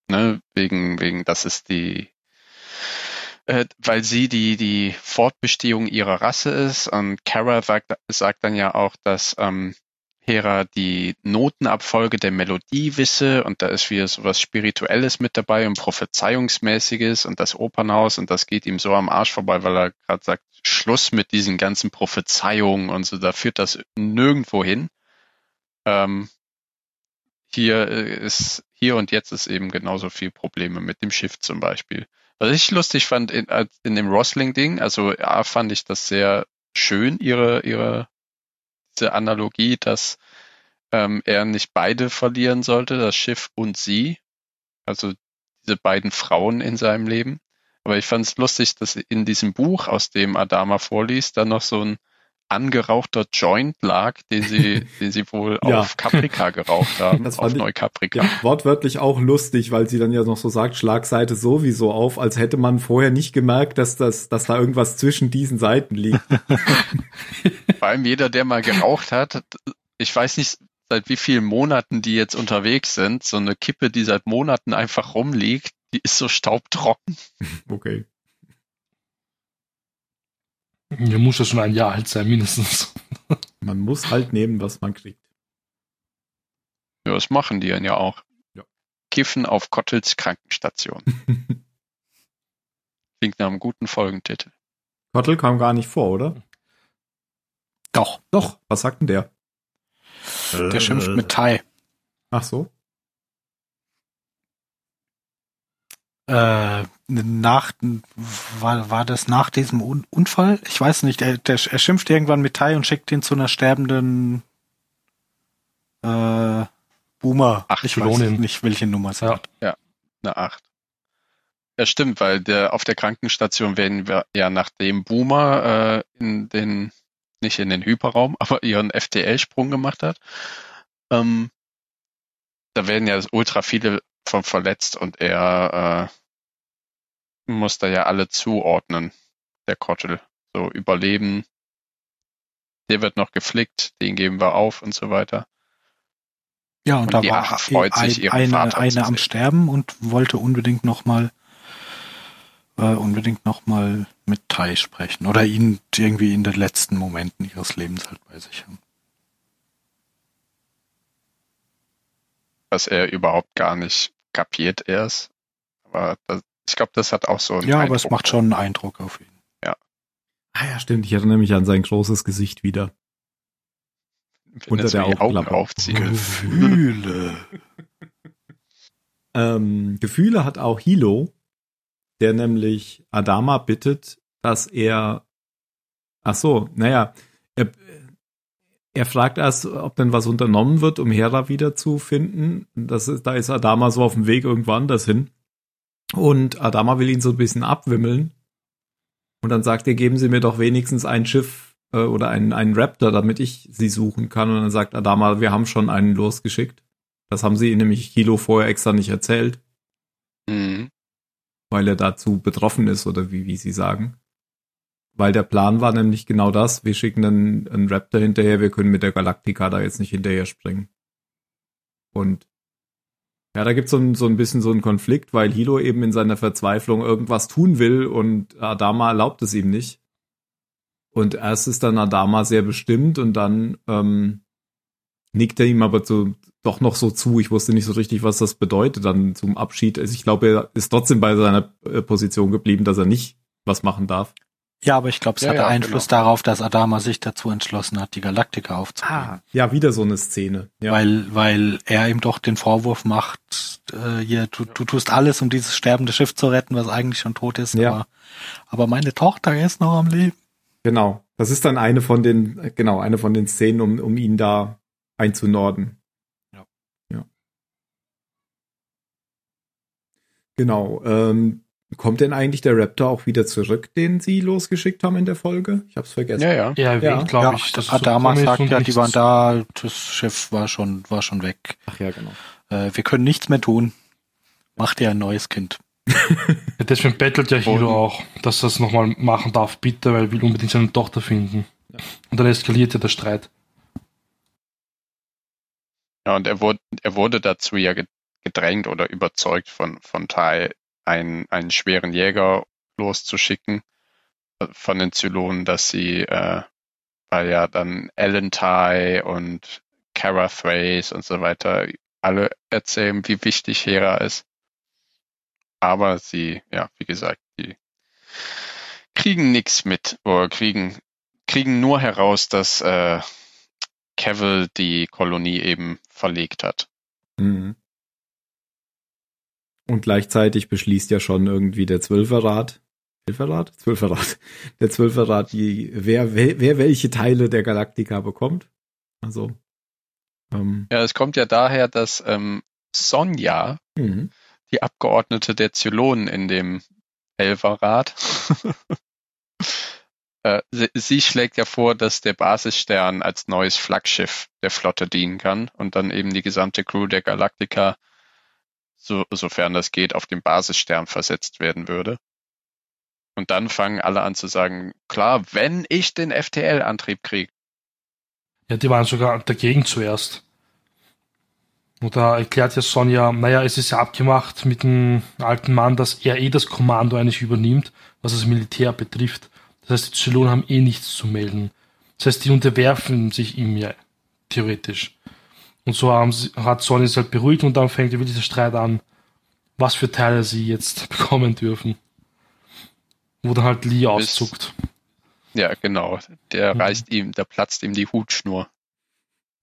B: ne, wegen, wegen, das ist die, äh, weil sie die, die Fortbestehung ihrer Rasse ist und Kara sagt, sagt dann ja auch, dass, ähm, Hera die Notenabfolge der Melodie wisse und da ist wieder so was Spirituelles mit dabei und Prophezeiungsmäßiges und das Opernhaus und das geht ihm so am Arsch vorbei, weil er gerade sagt, Schluss mit diesen ganzen Prophezeiungen und so, da führt das nirgendwo hin. Ähm, hier äh, ist, hier und jetzt ist eben genauso viel Probleme mit dem Schiff zum Beispiel. Was ich lustig fand in, in dem Rosling-Ding, also ja, fand ich das sehr schön, ihre, ihre, diese Analogie, dass ähm, er nicht beide verlieren sollte, das Schiff und sie, also diese beiden Frauen in seinem Leben. Aber ich fand es lustig, dass in diesem Buch, aus dem Adama vorliest, dann noch so ein angerauchter Joint lag, den sie, den sie wohl
A: Ja.
B: auf Caprica geraucht haben,
A: Das
B: auf Neucaprica.
A: Ja, wortwörtlich auch lustig, weil sie dann ja noch so sagt, Schlagseite sowieso auf, als hätte man vorher nicht gemerkt, dass das, dass da irgendwas zwischen diesen Seiten liegt.
B: Vor allem jeder, der mal geraucht hat, ich weiß nicht, seit wie vielen Monaten die jetzt unterwegs sind, so eine Kippe, die seit Monaten einfach rumliegt, die ist so staubtrocken.
A: Okay.
C: Mir muss ja schon ein Jahr alt sein, mindestens.
A: Man muss halt nehmen, was man kriegt.
B: Ja, das machen die dann ja auch.
A: Ja.
B: Kiffen auf Kottels Krankenstation. Klingt nach einem guten Folgentitel.
A: Kottel kam gar nicht vor, oder?
D: Doch,
A: Doch, was sagt denn der?
D: der schimpft mit Tai.
A: Ach so.
D: Äh, nach, war, war das nach diesem Un Unfall? Ich weiß nicht, er, der, er schimpft irgendwann mit Tai und schickt ihn zu einer sterbenden äh, Boomer.
B: Ach,
D: ich
C: Pylonin.
D: weiß nicht, welche Nummer es
C: Ja.
D: hat.
B: Eine Acht. Ja, stimmt, weil der auf der Krankenstation werden wir ja nachdem Boomer äh, in den, nicht in den Hyperraum, aber ihren FTL-Sprung gemacht hat, ähm, da werden ja ultra viele von verletzt und er äh, muss da ja alle zuordnen, der Kottel. So überleben, der wird noch geflickt, den geben wir auf und so weiter.
D: Ja, und,
B: Und
D: da war
B: freut
D: ein,
B: sich,
D: eine,
B: Vater
D: eine am. Sterben und wollte unbedingt noch mal äh, unbedingt noch mal mit Tai sprechen oder ihn irgendwie in den letzten Momenten ihres Lebens halt bei sich haben.
B: was er überhaupt gar nicht kapiert erst. Aber das, ich glaube, das hat auch so einen
D: Ja, aber es
B: Eindruck.
D: macht schon einen Eindruck auf ihn.
A: Ah ja, stimmt. Ich erinnere mich an sein großes Gesicht wieder.
B: wenn
A: unter
B: er
A: der Augenklappe.
B: aufzieht.
D: Gefühle.
A: Ähm, Gefühle hat auch Hilo, der nämlich Adama bittet, dass er, ach so, naja, er, er fragt erst, ob denn was unternommen wird, um Hera wiederzufinden. Das ist, da ist Adama so auf dem Weg irgendwo anders hin. Und Adama will ihn so ein bisschen abwimmeln. Und dann sagt er, geben Sie mir doch wenigstens ein Schiff äh, oder einen, einen Raptor, damit ich sie suchen kann. Und dann sagt Adama, wir haben schon einen losgeschickt. Das haben sie nämlich Hilo vorher extra nicht erzählt
B: Mhm.
A: weil er dazu betroffen ist oder wie, wie sie sagen. Weil der Plan war nämlich genau das, wir schicken einen, einen Raptor hinterher, wir können mit der Galactica da jetzt nicht hinterher springen. Und ja, da gibt's so ein, so ein bisschen so einen Konflikt, weil Hilo eben in seiner Verzweiflung irgendwas tun will und Adama erlaubt es ihm nicht. Und erst ist dann Adama sehr bestimmt und dann ähm, nickt er ihm aber so, doch noch so zu. Ich wusste nicht so richtig, was das bedeutet dann zum Abschied. Also ich glaube, er ist trotzdem bei seiner äh, Position geblieben, dass er nicht was machen darf.
D: Ja, aber ich glaube, es
B: Ja,
D: hatte
B: ja,
D: Einfluss
B: genau.
D: darauf, dass Adama sich dazu entschlossen hat, die Galaktika aufzugeben.
A: Ja, wieder so eine Szene. Ja.
D: Weil, weil er ihm doch den Vorwurf macht, äh, hier, du, du tust alles, um dieses sterbende Schiff zu retten, was eigentlich schon tot ist.
A: Ja.
D: Aber, aber meine Tochter ist noch am Leben.
A: Genau. Das ist dann eine von den, genau, eine von den Szenen, um, um ihn da einzunorden.
D: Ja.
A: Ja. Genau. Ähm, Kommt denn eigentlich der Raptor auch wieder zurück, den sie losgeschickt haben in der Folge? Ich hab's vergessen.
B: Ja, ja.
C: Erwähnt,
A: Ja.
C: glaube
D: ja,
C: ich, dass es
D: Adama
C: so
D: sagt ja, die waren da, das Schiff war schon, war schon weg.
A: Ach ja, genau.
D: Äh, wir können nichts mehr tun. Macht ihr ein neues Kind.
C: Ja, deswegen bettelt ja Hiro
B: Und-
C: auch, dass er es nochmal machen darf, bitte, weil er will unbedingt seine Tochter finden. Und dann eskaliert ja der Streit.
B: Ja, und er wurde, er wurde dazu ja ge- gedrängt oder überzeugt von, von Tai, einen, einen schweren Jäger loszuschicken äh, von den Zylonen, dass sie, äh, weil ja dann Ellen Tai und Kara Thrace und so weiter alle erzählen, wie wichtig Hera ist. Aber sie, ja, wie gesagt, die kriegen nichts mit oder kriegen, kriegen nur heraus, dass äh, Cavill die Kolonie eben verlegt hat.
A: Mhm. Und gleichzeitig beschließt ja schon irgendwie der Zwölferrat, Zwölferrat? Zwölferrat. Der Zwölferrat, die, wer, wer, wer welche Teile der Galaktika bekommt. Also, ähm,
B: Ja, es kommt ja daher, dass ähm, Sonja,
A: mhm.
B: die Abgeordnete der Zylonen in dem Elferrat, äh, sie, sie schlägt ja vor, dass der Basisstern als neues Flaggschiff der Flotte dienen kann und dann eben die gesamte Crew der Galactica, so, sofern das geht, auf den Basisstern versetzt werden würde. Und dann fangen alle an zu sagen, klar, wenn ich den FTL-Antrieb kriege.
C: Ja, die waren sogar dagegen zuerst. Und da erklärt ja Sonja, naja, es ist ja abgemacht mit dem alten Mann, dass er eh das Kommando eigentlich übernimmt, was das Militär betrifft. Das heißt, die Zylonen haben eh nichts zu melden. Das heißt, die unterwerfen sich ihm ja, theoretisch. Und so haben sie, hat Sonja es halt beruhigt und dann fängt wieder dieser Streit an, was für Teile sie jetzt bekommen dürfen. Wo dann halt Lee auszuckt.
B: Ja, genau. Der
C: Mhm.
B: reißt ihm, da platzt ihm die Hutschnur.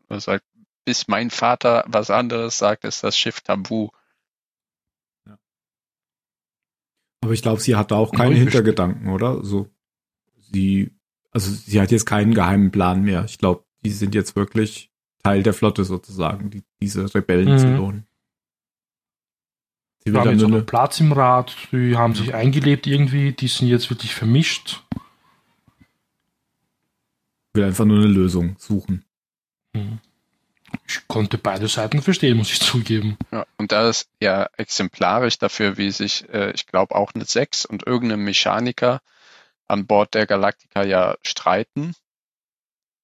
B: Er sagt, bis mein Vater was anderes sagt, ist das Schiff tabu.
A: aber ich glaube, sie hat da auch keine
C: Neu
A: Hintergedanken, oder? So, sie, also sie hat jetzt keinen geheimen Plan mehr. Ich glaube, die sind jetzt wirklich Teil der Flotte sozusagen, die, diese Rebellen
C: Mhm.
A: zu lohnen. Sie
C: Die haben jetzt
A: nur
C: auch Platz im Rat, die haben sich eingelebt irgendwie, die sind jetzt wirklich vermischt.
A: will einfach nur eine Lösung suchen.
C: Ich konnte beide Seiten verstehen, muss ich zugeben.
B: Ja, und da ist ja exemplarisch dafür, wie sich, äh, ich glaube, auch eine Sechs und irgendein Mechaniker an Bord der Galactica ja streiten.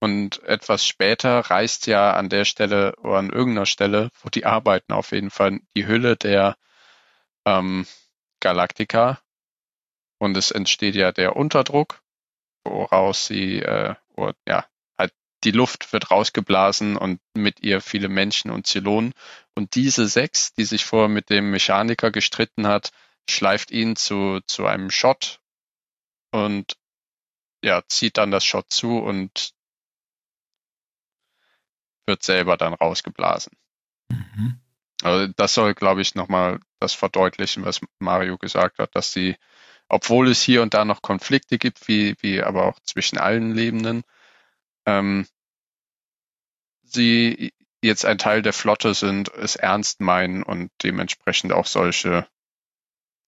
B: Und etwas später reißt ja an der Stelle oder an irgendeiner Stelle, wo die arbeiten, auf jeden Fall die Hülle der ähm, Galactica. Und es entsteht ja der Unterdruck, woraus sie, äh, oder, ja, halt die Luft wird rausgeblasen und mit ihr viele Menschen und Zylonen. Und diese sechs, die sich vorher mit dem Mechaniker gestritten hat, schleift ihn zu, zu einem Shot und ja, zieht dann das Shot zu und wird selber dann rausgeblasen.
A: Mhm.
B: Also das soll, glaube ich, nochmal das verdeutlichen, was Mario gesagt hat, dass sie, obwohl es hier und da noch Konflikte gibt, wie, wie aber auch zwischen allen Lebenden, ähm, sie jetzt ein Teil der Flotte sind, es ernst meinen und dementsprechend auch solche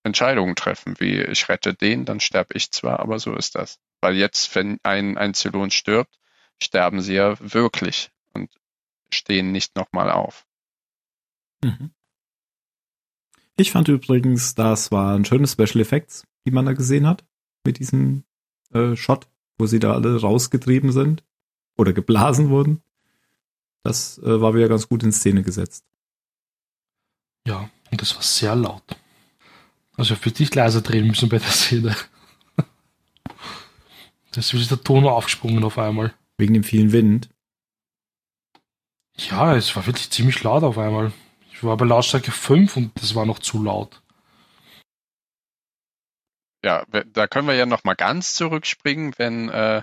B: Entscheidungen treffen, wie ich rette den, dann sterbe ich zwar, aber so ist das. Weil jetzt, wenn ein, ein Zylon stirbt, sterben sie ja wirklich stehen nicht nochmal auf.
A: Mhm. Ich fand übrigens, das waren schöne Special Effects, die man da gesehen hat, mit diesem äh, Shot, wo sie da alle rausgetrieben sind oder geblasen wurden. Das äh, war wieder ganz gut in Szene gesetzt.
C: Ja, und das war sehr laut. Also für dich leiser drehen müssen bei der Szene. Da ist wieder der Ton aufgesprungen auf einmal.
A: Wegen dem vielen Wind.
C: Ja, es war wirklich ziemlich laut auf einmal. Ich war bei Lautstärke 5 und das war noch zu laut.
B: Ja, da können wir ja noch mal ganz zurückspringen, wenn äh,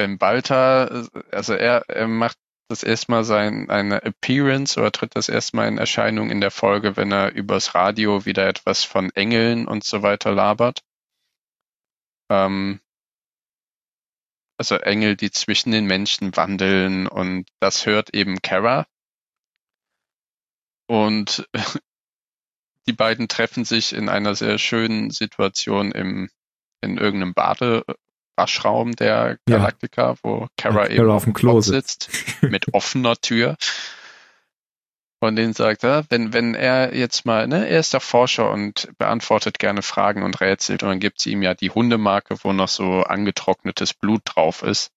B: wenn Balta, äh, also er, er macht das erstmal sein eine Appearance oder tritt das erstmal in Erscheinung in der Folge, wenn er übers Radio wieder etwas von Engeln und so weiter labert. Ähm, also Engel, die zwischen den Menschen wandeln und das hört eben Kara. Und die beiden treffen sich in einer sehr schönen Situation im, in irgendeinem Badewaschraum der
A: Ja.
B: Galactica, wo Kara
A: Als
B: eben
A: auf dem Klo sitzt,
B: mit offener Tür. Und den sagt er, wenn, wenn er jetzt mal, ne, er ist der Forscher und beantwortet gerne Fragen und rätselt und dann gibt sie ihm ja die Hundemarke, wo noch so angetrocknetes Blut drauf ist.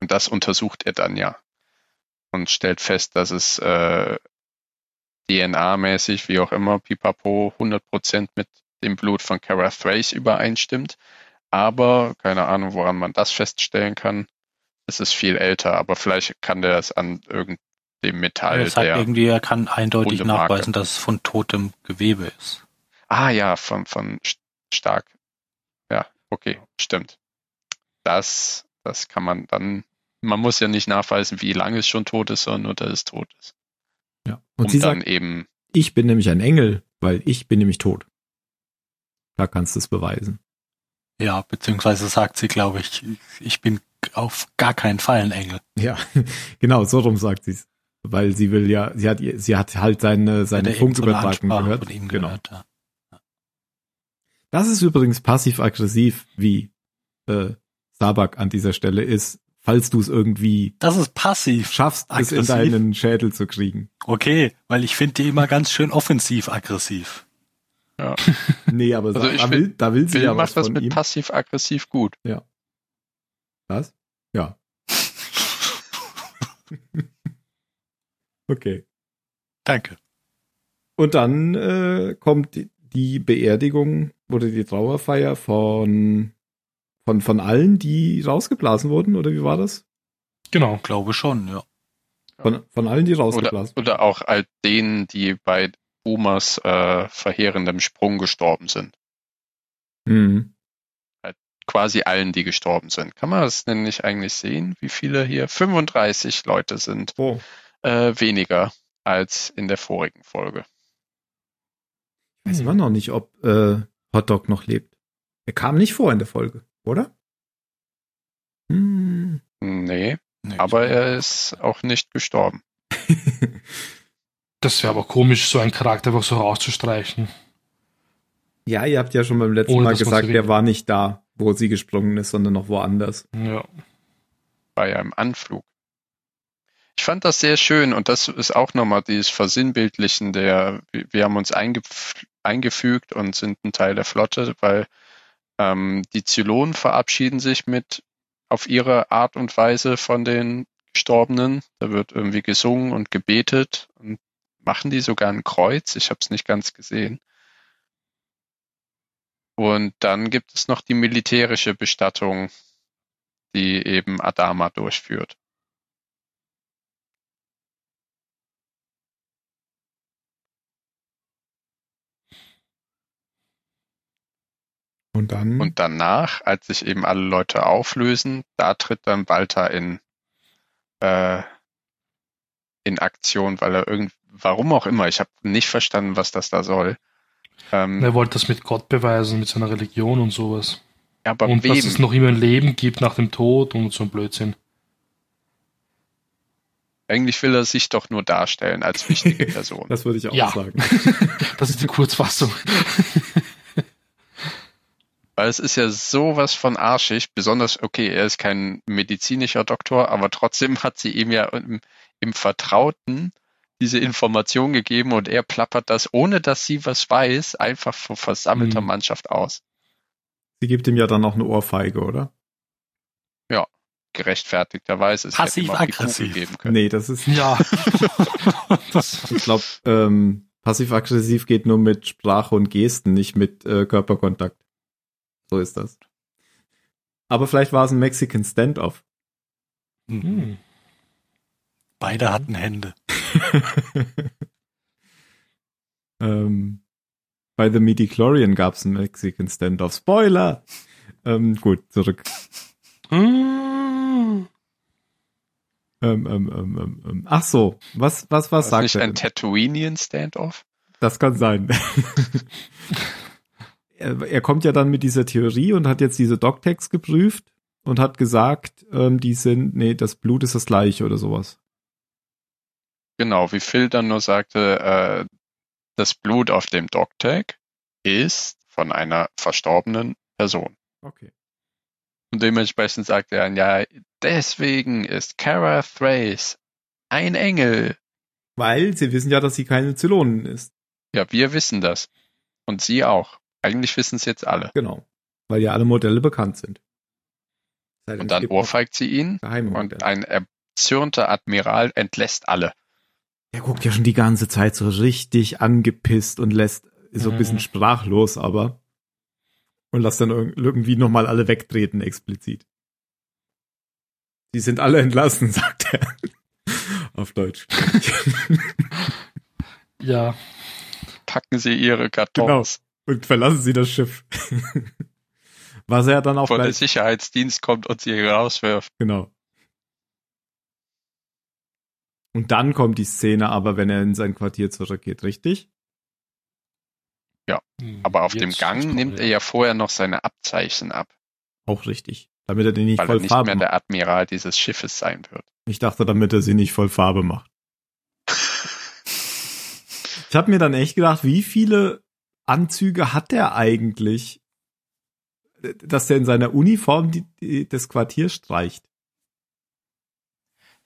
B: Und das untersucht er dann ja und stellt fest, dass es äh, DNA-mäßig, wie auch immer, pipapo, 100% mit dem Blut von Kara Thrace übereinstimmt. Aber keine Ahnung, woran man das feststellen kann. Es ist viel älter, aber vielleicht kann der es an irgendeinem Metall
D: er sagt
B: der.
D: irgendwie, er kann eindeutig nachweisen, dass es von totem Gewebe ist.
B: Ah ja, von, von St- stark. Ja, okay, stimmt. Das, das kann man dann. Man muss ja nicht nachweisen, wie lange es schon tot ist, sondern nur, dass es tot ist.
A: Ja. Und
B: um
A: sie
B: dann
A: sagt,
B: eben
A: ich bin nämlich ein Engel, weil ich bin nämlich tot. Da kannst du es beweisen.
D: Ja, beziehungsweise sagt sie, glaube ich, ich bin auf gar keinen Fall ein Engel.
A: Ja, genau, so rum sagt sie es. Weil sie will ja, sie hat, sie hat halt seine, seine
D: er so
A: Funkübertragung gehört.
D: Von ihm
A: Genau.
D: gehört, ja.
A: Das ist übrigens passiv-aggressiv, wie äh, Sabak an dieser Stelle ist, falls du es irgendwie
D: Das ist passiv.
A: schaffst, es in
D: Aggressiv?
A: deinen Schädel zu kriegen.
D: Okay, weil ich finde die immer ganz schön offensiv-aggressiv.
A: Nee, aber
B: Also
A: da, will, da will sie
B: Bill
A: ja was
B: macht das
A: von
B: mit passiv-aggressiv gut.
A: Was? Ja. okay.
D: Danke.
A: Und dann äh, kommt die, Beerdigung oder die Trauerfeier von, von, von allen, die rausgeblasen wurden, oder wie war das?
C: Genau.
D: Glaube schon, ja.
A: Von, von allen, die
B: Oder,
A: rausgeblasen
B: oder auch all denen, die bei Boomers äh, verheerendem Sprung gestorben sind.
A: Mhm.
B: Quasi allen, die gestorben sind. Kann man das denn nicht eigentlich sehen, wie viele hier? 35 Leute sind
A: Oh.
B: Äh, weniger als in der vorigen Folge.
A: Weiß immer noch nicht, ob äh, Hotdog noch lebt. Er kam nicht vor in der Folge, oder? Hm.
B: Nee,
D: Nee,
B: aber er ist auch nicht gestorben.
C: Das wäre aber komisch, so einen Charakter einfach so rauszustreichen.
A: ja, ihr habt ja schon beim letzten
C: Ohne,
A: Mal gesagt, der war nicht da, wo sie gesprungen ist, sondern noch woanders.
C: Ja.
B: bei einem Anflug. Ich fand das sehr schön und das ist auch nochmal dieses Versinnbildlichen der, wir haben uns eingef eingefügt und sind ein Teil der Flotte, weil ähm, die Zylonen verabschieden sich mit auf ihre Art und Weise von den Gestorbenen. Da wird irgendwie gesungen und gebetet und machen die sogar ein Kreuz. Ich habe es nicht ganz gesehen. Und dann gibt es noch die militärische Bestattung, die eben Adama durchführt.
A: Und dann
B: Und danach, als sich eben alle Leute auflösen, da tritt dann Walter in, äh, in Aktion, weil er irgend, warum auch immer, ich habe nicht verstanden, was das da soll. Ähm,
C: Er wollte das mit Gott beweisen, mit seiner Religion und sowas.
B: aber
C: und dass es
B: wem?
C: noch immer ein Leben gibt nach dem Tod und so ein Blödsinn.
B: Eigentlich will er sich doch nur darstellen als wichtige Person.
A: das würde ich auch
C: Ja.
A: sagen.
C: Das ist die Kurzfassung.
B: Weil es ist ja sowas von arschig, besonders, okay, er ist kein medizinischer Doktor, aber trotzdem hat sie ihm ja im, im Vertrauten diese Information gegeben und er plappert das, ohne dass sie was weiß, einfach vor versammelter
C: Mhm.
B: Mannschaft aus.
A: Sie gibt ihm ja dann auch eine Ohrfeige, oder?
B: Gerechtfertigterweise. Es die Kugel
D: Passiv-aggressiv.
B: geben können.
A: Nee, das ist,
C: Ja.
A: ich glaube, ähm, passiv-aggressiv geht nur mit Sprache und Gesten, nicht mit äh, Körperkontakt. So ist das. Aber vielleicht war es ein Mexican Standoff.
D: Mhm.
C: hm.
D: Beide hatten Hände.
A: ähm, bei The Midichlorian gab es einen Mexican Standoff. Spoiler! Ähm, gut, zurück.
C: Hm.
A: Ähm, ähm, ähm, ähm, ähm. Ach so, was, was, was
B: Ist
A: sagt
B: nicht
A: er?
B: ein? Tatooinian Standoff?
A: Das kann sein. er, kommt ja dann mit dieser Theorie und hat jetzt diese Doctext geprüft und hat gesagt, ähm, die sind, nee, das Blut ist das gleiche oder sowas.
B: Genau, wie Phil dann nur sagte, äh, das Blut auf dem Dogtag ist von einer verstorbenen Person.
A: Okay.
B: Und dementsprechend sagt er, ja, deswegen ist Kara Thrace ein Engel.
A: Weil sie wissen ja, dass sie keine Zylonen ist.
B: Ja, wir wissen das. Und sie auch. Eigentlich wissen es jetzt alle.
A: Genau. Weil ja alle Modelle bekannt sind. Sei denn,
B: Und dann ohrfeigt sie ihn und ein erzürnter Admiral entlässt alle.
A: Er guckt ja schon die ganze Zeit so richtig angepisst und lässt so ein bisschen
C: Mhm.
A: sprachlos, aber und lässt dann irg- irgendwie nochmal alle wegtreten explizit. Die sind alle entlassen, sagt er. Auf Deutsch.
C: Ja,
B: Packen sie ihre Kartons.
A: Und verlassen sie das Schiff. Was er dann auch
B: Bevor der Sicherheitsdienst kommt und sie rauswirft.
A: genau. Und dann kommt die Szene aber, wenn er in sein Quartier zurückgeht, richtig?
B: Aber auf dem
C: Jetzt
B: Gang
C: kommt's
B: nimmt er ja vorher noch seine Abzeichen ab,
A: Auch richtig. Damit er den nicht
B: weil er
A: voll
B: nicht
A: Farbe
B: mehr
A: macht.
B: der Admiral dieses Schiffes sein wird.
A: Ich dachte, damit er sie nicht voll Farbe macht. Ich habe mir dann echt gedacht, wie viele Anzüge hat er eigentlich, dass er in seiner Uniform die, die, das Quartier streicht?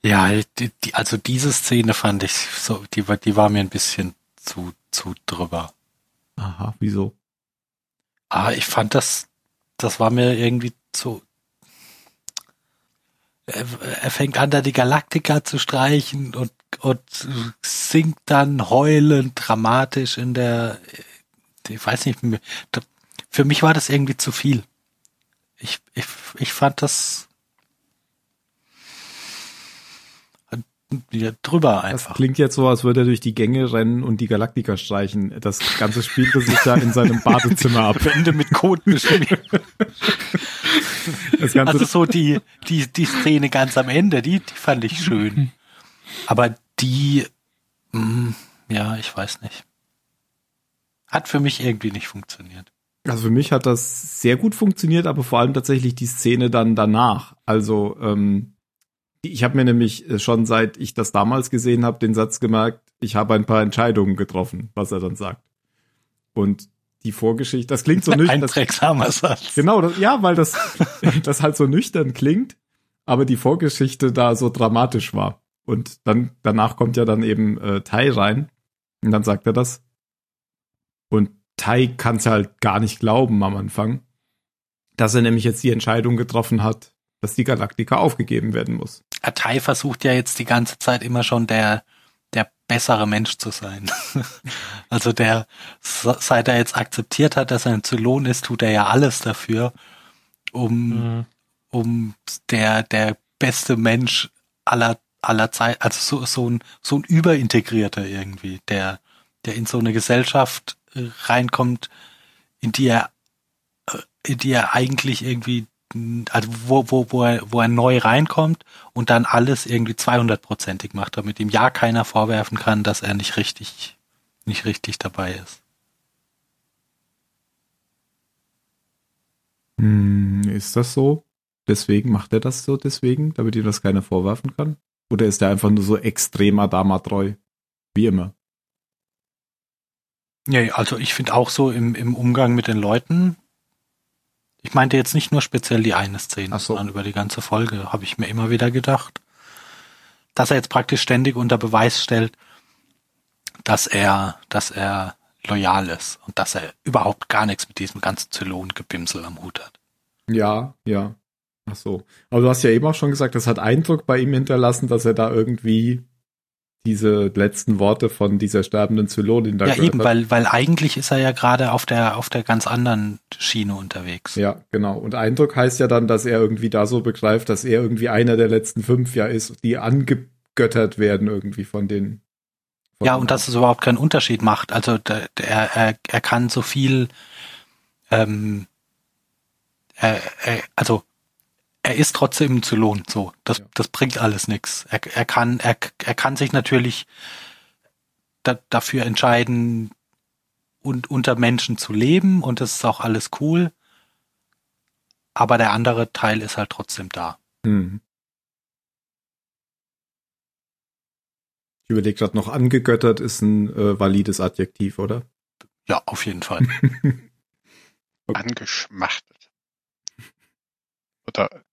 D: Ja, die, also diese Szene fand ich so, die, war- die war mir ein bisschen zu, zu drüber.
A: Aha, wieso?
D: Ah, ich fand das, das war mir irgendwie zu. Er, er fängt an, da die Galaktika zu streichen und, und singt dann heulend dramatisch in der, ich weiß nicht, für mich war das irgendwie zu viel. Ich, ich, ich fand das ja, drüber
A: Das
D: einfach.
A: klingt jetzt so, als würde er durch die Gänge rennen und die Galaktika streichen. Das Ganze spielte sich ja in seinem Badezimmer ab.
D: Wände mit Code beschmiert.
A: Das Ganze,
D: Also so die, die, die Szene ganz am Ende, die, die fand ich schön. Aber die, mh, ja, ich weiß nicht. Hat für mich irgendwie nicht funktioniert.
A: Also für mich hat das sehr gut funktioniert, aber vor allem tatsächlich die Szene dann danach. Also ähm, ich habe mir nämlich äh, schon seit ich das damals gesehen habe, den Satz gemerkt, ich habe ein paar Entscheidungen getroffen, was er dann sagt. Und die Vorgeschichte, das klingt so
D: Ein
A: nüchtern. Das,
D: Drecksamer Satz.
A: genau, das, ja, weil das, das halt so nüchtern klingt, aber die Vorgeschichte da so dramatisch war. Und dann danach kommt ja dann eben äh, Tai rein und dann sagt er das. Und Tai kann es halt gar nicht glauben am Anfang, dass er nämlich jetzt die Entscheidung getroffen hat, dass die Galaktika aufgegeben werden muss.
D: Atei versucht ja jetzt die ganze Zeit immer schon der, der bessere Mensch zu sein. also der, seit er jetzt akzeptiert hat, dass er ein Zylon ist, tut er ja alles dafür, um
C: Mhm.
D: um der, der beste Mensch aller, aller Zeit, also so, so ein, so ein Überintegrierter irgendwie, der, der in so eine Gesellschaft reinkommt, in die er, äh, in die er eigentlich irgendwie, also wo, wo, wo er, wo er neu reinkommt und dann alles irgendwie 200-prozentig macht, damit ihm ja keiner vorwerfen kann, dass er nicht richtig, nicht richtig dabei ist.
A: Hm, ist das so? Deswegen macht er das so deswegen, damit ihm das keiner vorwerfen kann? Oder ist er einfach nur so extrem Adama treu? Wie immer.
D: Ja, also ich finde auch so im, im Umgang mit den Leuten, ich meinte jetzt nicht nur speziell die eine Szene,
A: so.
D: sondern über die ganze Folge habe ich mir immer wieder gedacht, dass er jetzt praktisch ständig unter Beweis stellt, dass er, dass er loyal ist und dass er überhaupt gar nichts mit diesem ganzen Zylon-Gebimsel am Hut hat.
A: Ja, ja. Ach so. Aber du hast ja eben auch schon gesagt, das hat Eindruck bei ihm hinterlassen, dass er da irgendwie diese letzten Worte von dieser sterbenden Zylonin da
D: Ja, eben,
A: hat.
D: weil, weil eigentlich ist er ja gerade auf der, auf der ganz anderen Schiene unterwegs.
A: Ja, genau. Und Eindruck heißt ja dann, dass er irgendwie da so begreift, dass er irgendwie einer der letzten fünf ja ist, die angegöttert werden irgendwie von den. Von
D: Ja, und dass es überhaupt keinen Unterschied macht. Also der, der, er, er kann so viel, ähm, er, er, also er ist trotzdem ein Zylon, so. Das,
A: Ja.
D: das bringt alles nichts. Er, er kann, er, er kann sich natürlich da, dafür entscheiden, und unter Menschen zu leben und das ist auch alles cool. Aber der andere Teil ist halt trotzdem da.
A: Hm. Ich überlege gerade noch, angegöttert ist ein äh, valides Adjektiv, oder?
D: Ja, auf jeden Fall.
A: Okay.
B: Angeschmachtet. Oder,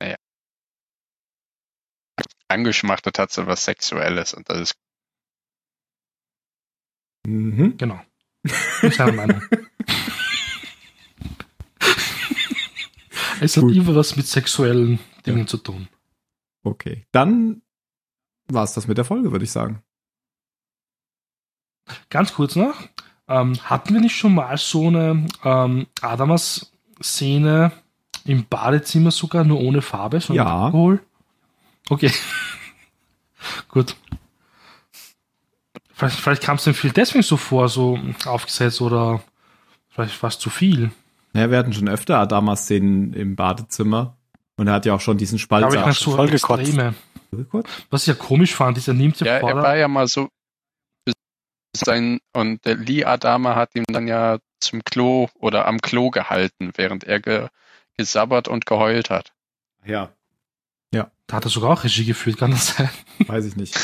B: naja. Angeschmachtet hat so was Sexuelles und das ist
A: Mhm.
C: Genau. Ich habe Meinung. es hat
A: Gut.
C: immer was mit sexuellen Dingen zu tun.
A: Okay. Dann war's das mit der Folge, würde ich sagen.
C: Ganz kurz noch, ähm, hatten wir nicht schon mal so eine ähm, Adamas-Szene im Badezimmer sogar, nur ohne Farbe, sondern
A: Ja.
C: Alkohol? Okay. Gut. Vielleicht, vielleicht kam es dem viel deswegen so vor, so aufgesetzt oder vielleicht war es zu viel.
A: Ja, wir hatten schon öfter Adama-Szenen im Badezimmer. Und er hat ja auch schon diesen Spalt da-
C: so
D: voll gekotzt.
C: Was ich ja komisch fand, ist, er nimmt ja,
B: Ja, er war ja mal so sein und der Lee Adama hat ihn dann ja zum Klo oder am Klo gehalten, während er ge, gesabbert und geheult hat.
A: Ja,
C: da hat er sogar auch Regie geführt, kann das sein?
A: weiß ich nicht.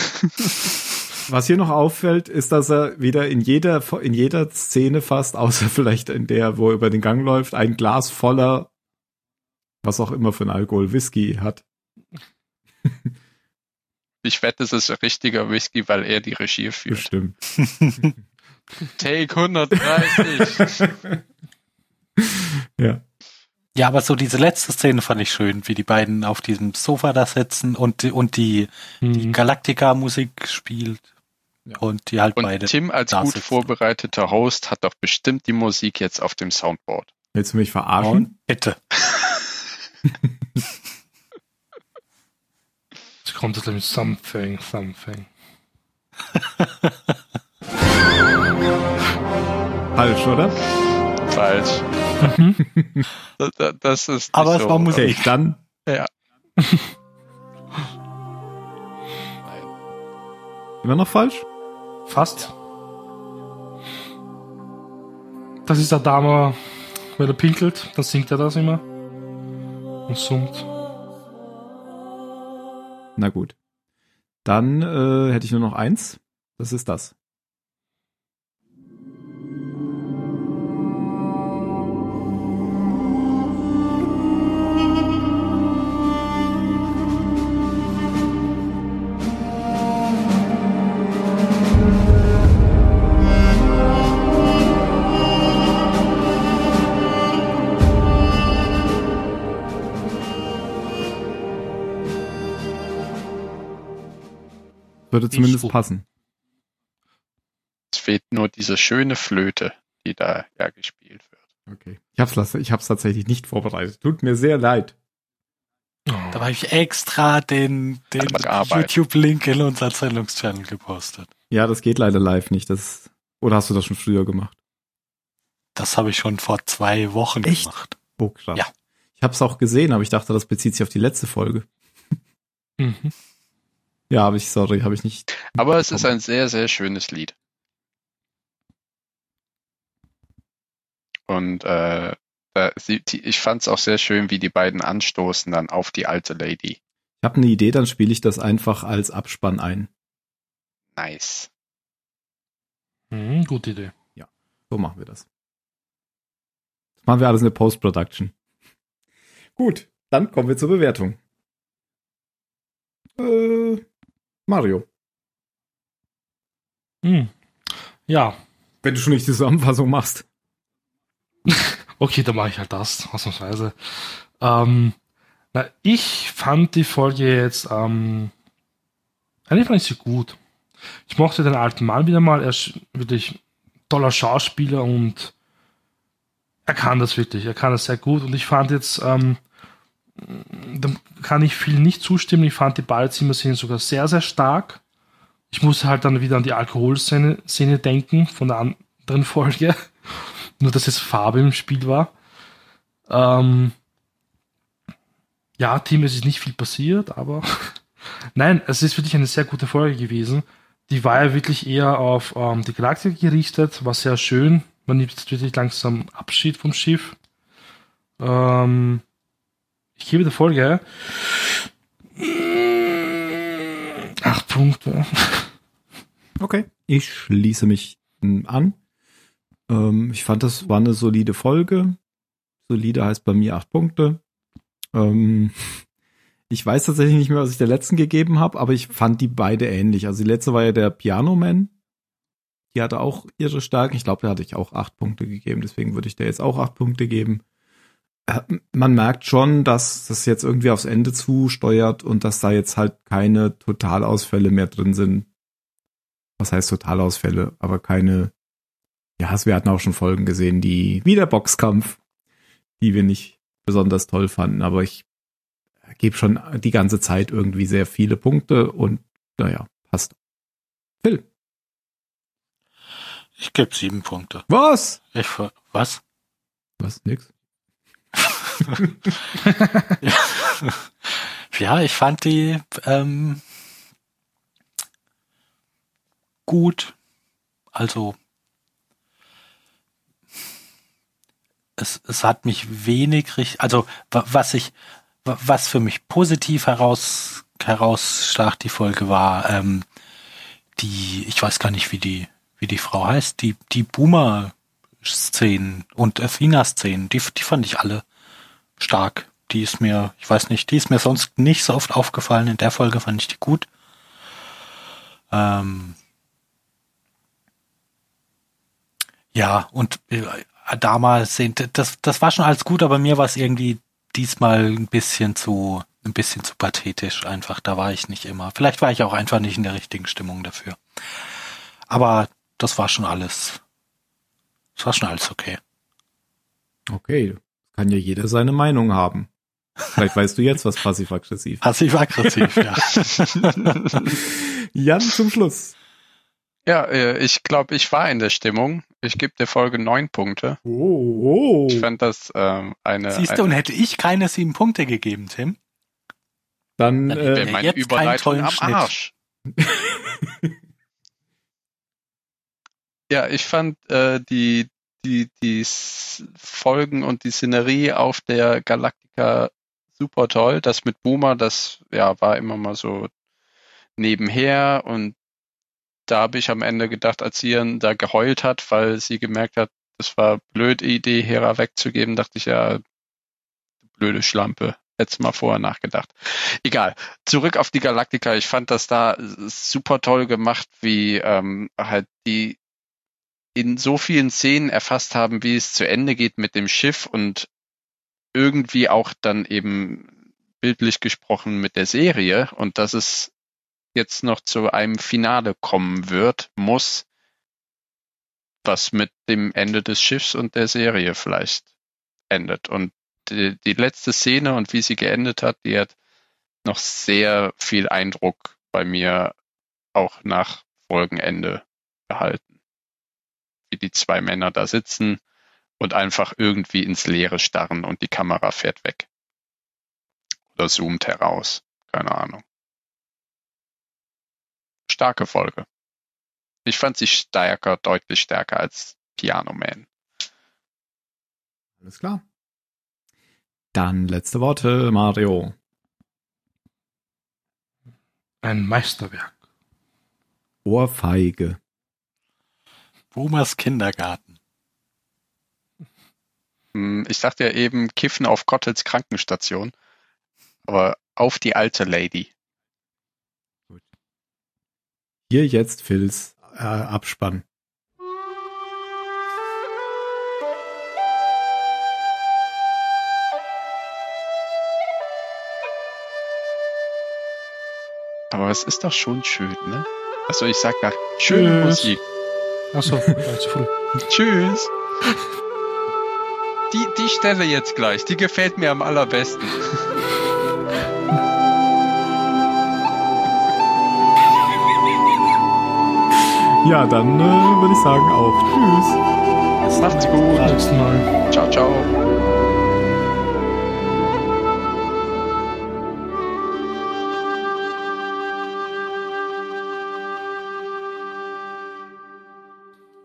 A: Was hier noch auffällt, ist, dass er wieder in jeder, in jeder Szene fast, außer vielleicht in der, wo er über den Gang läuft, ein Glas voller, was auch immer für ein Alkohol, Whisky hat.
B: Ich wette, es ist ein richtiger Whisky, weil er die Regie führt.
A: Bestimmt.
B: Take 130.
A: Ja.
D: Ja, aber so diese letzte Szene fand ich schön, wie die beiden auf diesem Sofa da sitzen und, und die, die
C: Mhm.
D: Galactica-Musik spielt.
A: Ja.
D: Und die halt
B: Und
D: beide.
B: Tim als
D: da
B: gut
D: sitzen.
B: vorbereiteter Host hat doch bestimmt die Musik jetzt auf dem Soundboard.
A: Willst du mich verarschen?
D: Und bitte.
C: Jetzt kommt es mit Something, Something.
A: Falsch, oder?
B: Falsch.
C: Mhm.
B: Das, das- das ist nicht
D: Aber es
B: so,
D: war Musik.
A: Okay, dann
B: Ja.
A: immer noch falsch?
C: Fast. Das ist der Dame, wenn er pinkelt, dann singt er das immer. Und summt.
A: Na gut. Dann äh, hätte ich nur noch eins. Das ist das. Würde zumindest passen.
B: Es fehlt nur diese schöne Flöte, die da ja gespielt wird.
A: Okay. Ich hab's, ich hab's tatsächlich nicht vorbereitet. Tut mir sehr leid.
D: Da habe ich extra den, den. YouTube-Link in unser Sendungschannel gepostet.
A: Ja, das geht leider live nicht. Das, oder hast du das schon früher gemacht?
D: Das habe ich schon vor zwei Wochen
A: Echt?
D: gemacht.
A: Oh, krass.
D: Ja.
A: Ich hab's auch gesehen, aber ich dachte, das bezieht sich auf die letzte Folge.
C: Mhm.
A: Ja, habe ich, sorry, habe ich nicht.
B: Aber es ist ein sehr, sehr schönes Lied. Und äh, ich fand es auch sehr schön, wie die beiden anstoßen dann auf die alte Lady.
A: Ich habe eine Idee, dann spiele ich das einfach als Abspann ein.
B: Nice.
C: Mhm, gute Idee.
A: So machen wir das. Das machen wir alles in der Post-Production. Gut, dann kommen wir zur Bewertung. Äh, Mario.
C: Mhm. Ja,
A: Wenn du schon nicht die Zusammenfassung machst.
C: okay, dann mache ich halt das, ausnahmsweise. Ähm, na, ich fand die Folge jetzt, ähm, eigentlich fand ich sie gut. Ich mochte den alten Mann wieder mal, er ist wirklich toller Schauspieler und er kann das wirklich, er kann das sehr gut und ich fand jetzt, ähm, da kann ich viel nicht zustimmen, ich fand die Badezimmer-Szene sogar sehr, sehr stark. Ich muss halt dann wieder an die Alkoholszene Szene denken von der anderen Folge. Nur, dass jetzt Farbe im Spiel war. Ähm, ja, Team, es ist nicht viel passiert, aber nein, es ist wirklich eine sehr gute Folge gewesen. Die war ja wirklich eher auf ähm, die Galaktik gerichtet, war sehr schön. Man nimmt jetzt wirklich langsam Abschied vom Schiff. Ähm, ich gebe der Folge 8 Punkte.
A: Okay. Ich schließe mich an. Ähm, ich fand, das war eine solide Folge. Solide heißt bei mir acht Punkte. Ähm, ich weiß tatsächlich nicht mehr, was ich der letzten gegeben habe, aber ich fand die beide ähnlich. Also die letzte war ja der Piano Man. Die hatte auch ihre Stärken. Ich glaube, da hatte ich auch acht Punkte gegeben. Deswegen würde ich der jetzt auch acht Punkte geben. Äh, Man merkt schon, dass das jetzt irgendwie aufs Ende zusteuert und dass da jetzt halt keine Totalausfälle mehr drin sind. Was heißt Totalausfälle? Aber keine, ja, wir hatten auch schon Folgen gesehen, die, wie der Boxkampf, die wir nicht besonders toll fanden. Aber ich gebe schon die ganze Zeit irgendwie sehr viele Punkte und naja, passt. Phil.
D: Ich gebe sieben Punkte.
A: Was?
D: Ich, was?
A: Was? Nix?
D: Ja, ich fand die ähm, gut. Also es, es hat mich wenig richtig, also wa- was ich, wa- was für mich positiv heraus herausstach die Folge war, ähm, die, ich weiß gar nicht, wie die, wie die Frau heißt, die, die Boomer-Szenen und Athena-Szenen, die, die fand ich alle stark. Die ist mir, ich weiß nicht, die ist mir sonst nicht so oft aufgefallen. In der Folge fand ich die gut. Ähm ja, und äh, damals das, das war schon alles gut, aber mir war es irgendwie diesmal ein bisschen zu, ein bisschen zu pathetisch einfach. Da war ich nicht immer. Vielleicht war ich auch einfach nicht in der richtigen Stimmung dafür. Aber das war schon alles. Das war schon alles okay.
A: Okay. Kann ja jeder seine Meinung haben. Vielleicht weißt du jetzt, was passiv-aggressiv.
D: Passiv-aggressiv, ja.
A: Jan zum Schluss.
B: Ja, äh, ich glaube, ich war in der Stimmung. Ich gebe der Folge neun Punkte.
A: Oh,
B: Ich fand das ähm, eine,
D: Siehst du,
B: eine
D: und hätte ich keine sieben Punkte gegeben, Tim,
A: Dann,
D: Dann
A: äh,
B: meine
D: jetzt
B: Überleitung
D: tollen
B: am
D: Schnitt.
B: Arsch. ja, ich fand äh, die, die, die Folgen und die Szenerie auf der Galactica super toll. Das mit Boomer, das ja war immer mal so nebenher und da habe ich am Ende gedacht, als sie da geheult hat, weil sie gemerkt hat, das war blöde Idee, Hera wegzugeben, dachte ich ja, blöde Schlampe. Hättest mal vorher nachgedacht. Egal. Zurück auf die Galactica. Ich fand das da super toll gemacht, wie ähm, halt die in so vielen Szenen erfasst haben, wie es zu Ende geht mit dem Schiff und irgendwie auch dann eben bildlich gesprochen mit der Serie und dass es jetzt noch zu einem Finale kommen wird, muss, was mit dem Ende des Schiffs und der Serie vielleicht endet. Und die, die letzte Szene und wie sie geendet hat, die hat noch sehr viel Eindruck bei mir auch nach Folgenende behalten. Wie die zwei Männer da sitzen und einfach irgendwie ins Leere starren und die Kamera fährt weg. Oder zoomt heraus. Keine Ahnung. Starke Folge. Ich fand sie stärker, deutlich stärker als Piano Man.
A: Alles klar. Dann letzte Worte, Mario.
C: Ein Meisterwerk.
A: Ohrfeige.
D: Boomers Kindergarten.
B: Hm, Ich sagte ja eben Kiffen auf Gottels Krankenstation. Aber auf die alte Lady.
A: Hier jetzt Phils äh, Abspann.
B: Aber es ist doch schon schön, ne? Also ich sag da schöne
C: Tschüss.
B: Musik.
C: Achso, zu früh.
B: Tschüss. Die, die Stelle jetzt gleich, die gefällt mir am allerbesten.
A: Ja, dann äh, würde ich sagen auch Tschüss.
B: Macht's gut.
C: Nächsten Mal.
B: Ciao, ciao.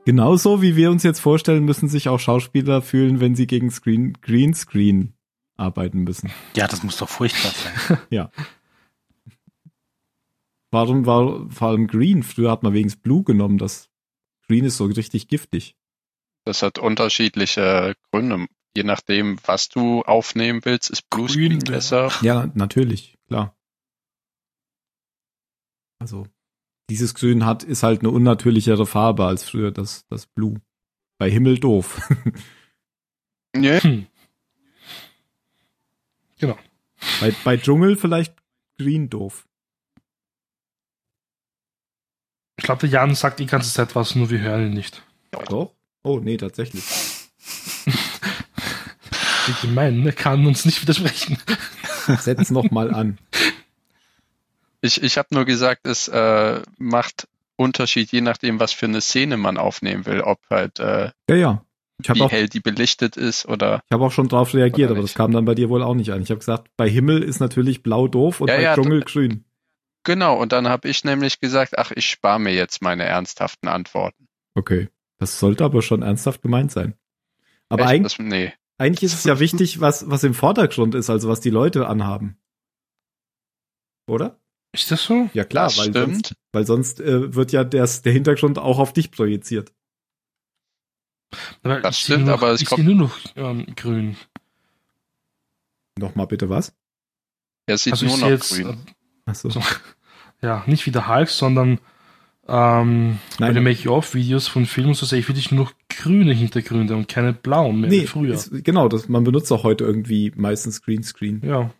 A: Genauso wie wir uns jetzt vorstellen, müssen sich auch Schauspieler fühlen, wenn sie gegen Screen, Greenscreen arbeiten müssen.
D: Ja, das muss doch furchtbar sein.
A: Ja. warum war vor allem Green? Früher hat man wegen Blue genommen. Das Green ist so richtig giftig.
B: Das hat unterschiedliche Gründe. Je nachdem, was du aufnehmen willst, ist Blue
D: Grün,
B: Screen besser.
A: Ja, natürlich, klar. Also, dieses Grün hat, ist halt eine unnatürlichere Farbe als früher das, das Blue. Bei Himmel doof.
B: Nee,
C: Hm. Genau.
A: bei, bei Dschungel vielleicht Green doof.
C: Ich glaube, der Jan sagt die ganze Zeit was, nur wir hören ihn nicht.
A: Doch? Oh, nee, tatsächlich.
C: Wie gemein, er kann uns nicht widersprechen.
A: Setz noch mal an.
B: Ich, ich habe nur gesagt, es äh, macht Unterschied, je nachdem, was für eine Szene man aufnehmen will. Ob halt, äh,
A: Ja, ja. Ich habe
B: wie
A: auch,
B: hell die belichtet ist oder.
A: ich hab auch schon drauf reagiert, aber das kam dann bei dir wohl auch nicht an. Ich habe gesagt, bei Himmel ist natürlich blau doof und
B: Ja,
A: bei
B: ja,
A: Dschungel grün.
B: Genau, und dann habe ich nämlich gesagt, ach, ich spare mir jetzt meine ernsthaften Antworten.
A: Okay. Das sollte aber schon ernsthaft gemeint sein. Aber
B: Echt?
A: eigentlich,
B: Das, nee.
A: eigentlich ist es ja wichtig, was, was im Vordergrund ist, also was die Leute anhaben. Oder?
C: Ist das so?
A: Ja klar,
B: das
A: weil
B: stimmt.
A: sonst, weil sonst äh, wird ja der, der Hintergrund auch auf dich projiziert.
C: Weil
B: Das stimmt,
C: nur,
B: aber es
C: ich
B: kommt-
C: sehe nur noch ähm, grün.
A: Nochmal bitte was?
B: Er sieht
C: Also
B: nur noch
C: jetzt,
B: grün.
C: äh,
A: Ach so.
C: So. ja, nicht wie der Hulk, sondern ähm, bei den Make-off-Videos von Filmen so sehe ich wirklich nur noch grüne Hintergründe und keine blauen mehr
A: Nee,
C: wie früher.
A: Ist, genau, das, man benutzt auch heute irgendwie meistens Greenscreen.
C: ja.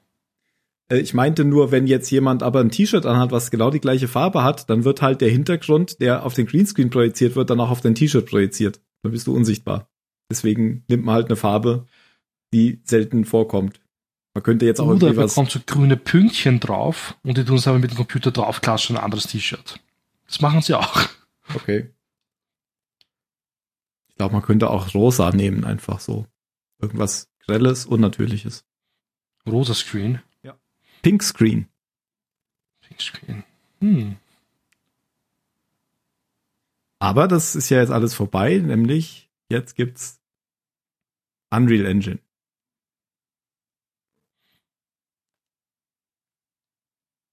A: Äh, ich meinte nur, wenn jetzt jemand aber ein T-Shirt anhat, was genau die gleiche Farbe hat, dann wird halt der Hintergrund, der auf den Greenscreen projiziert wird, dann auch auf dein T-Shirt projiziert. Dann bist du unsichtbar. Deswegen nimmt man halt eine Farbe, die selten vorkommt. Man könnte jetzt auch
C: Oder
A: irgendwie was.
C: bekommt so grüne Pünktchen drauf und die tun es aber mit dem Computer draufklatschen, ein anderes T-Shirt. Das machen sie auch.
A: Okay. Ich glaube, man könnte auch rosa nehmen, einfach so. Irgendwas grelles, unnatürliches.
C: Rosa Screen,
A: Pink Screen.
C: Pink Screen. Hm.
A: Aber das ist ja jetzt alles vorbei, nämlich jetzt gibt's Unreal Engine.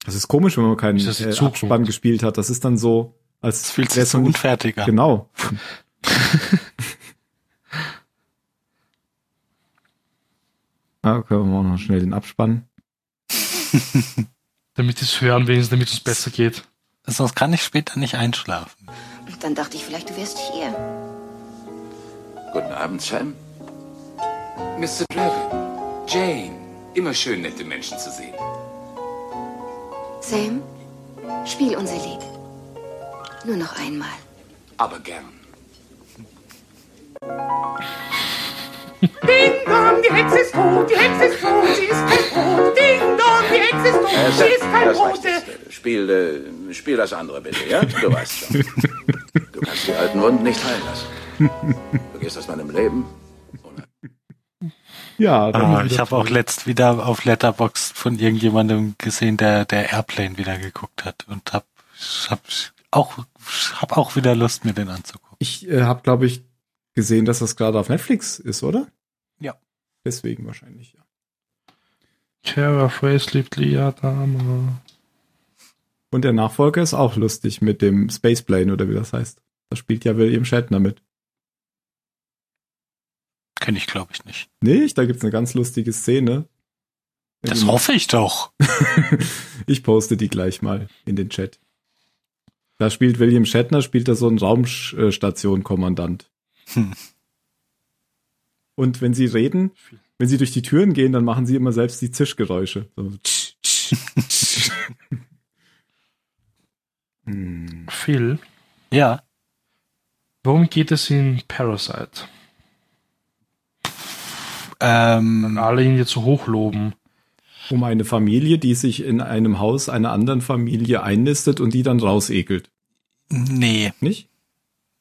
A: Das ist komisch, wenn man keinen äh? Abspann gespielt hat. Das ist dann so, als
D: Das fühlt sich so
A: noch nicht-
D: unfertig an.
A: Genau. ah, können wir auch noch schnell den Abspann.
C: Damit sie es hören, wenigstens damit es besser geht.
D: Sonst kann ich später nicht einschlafen.
E: Dann dachte ich, vielleicht du wärst hier.
F: Guten Abend, Sam. Mr. Draven. Jane. Immer schön, nette Menschen zu sehen.
E: Sam, spiel unser Lied. Nur noch einmal.
F: Aber gern.
G: Ding dong, die Hexe ist tot, die Hexe ist tot, sie ist kein Hexe ist tot, sie ist kein
F: das
G: Brot.
F: reicht jetzt. Spiel, äh, spiel das andere bitte, ja? Du weißt schon. Du kannst die alten Wunden nicht heilen lassen. Du gehst aus meinem Leben. ohne-
A: Ja,
D: Ah, ich habe auch letzt wieder auf Letterbox von irgendjemandem gesehen, der der Airplane wieder geguckt hat und hab, hab auch hab auch wieder Lust mir den anzugucken.
A: Ich äh, habe, glaube ich, gesehen, dass das gerade auf Netflix ist, oder?
D: Ja.
A: Deswegen wahrscheinlich, ja.
C: Terra Phrase liebt Lia Dama.
A: Und der Nachfolger ist auch lustig mit dem Spaceplane oder wie das heißt. Da spielt ja William Shatner mit.
D: Kenne ich glaube ich nicht.
A: Nicht? Da gibt's eine ganz lustige Szene.
D: Das hoffe ich doch.
A: ich poste die gleich mal in den Chat. Da spielt William Shatner, spielt da so einen Raumstation-Kommandant.
D: Hm.
A: Und wenn sie reden, wenn sie durch die Türen gehen, dann machen sie immer selbst die Zischgeräusche. So. Hm.
C: Phil,
D: Ja,
C: worum geht es in Parasite?
D: ähm,
C: Alle ihn jetzt so hochloben.
A: Um eine Familie, die sich in einem Haus einer anderen Familie einnistet und die dann rausekelt.
D: nee,
A: Nicht?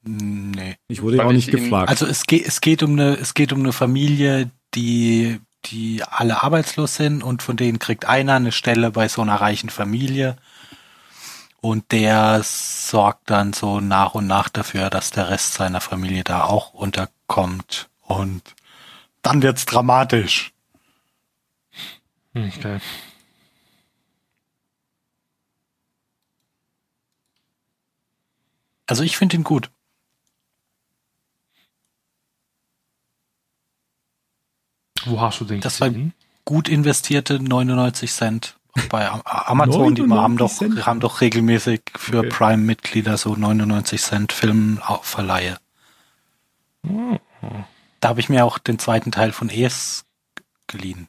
D: nee.
A: Ich wurde ja auch nicht gefragt.
D: Also es geht, es geht um eine, es geht um eine Familie, die, die alle arbeitslos sind und von denen kriegt einer eine Stelle bei so einer reichen Familie. Und der sorgt dann so nach und nach dafür, dass der Rest seiner Familie da auch unterkommt. Und dann wird's dramatisch.
C: Hm, Okay.
D: Also ich finde ihn gut.
C: Wo hast du den
D: Das war-
C: gesehen?
D: Gut investierte 99 Cent bei Am- Amazon. Die
A: 99
D: haben doch,
A: Cent?
D: haben doch regelmäßig für
A: Okay.
D: Prime-Mitglieder so 99 Cent Filmverleihe. Da habe ich mir auch den zweiten Teil von Es geliehen.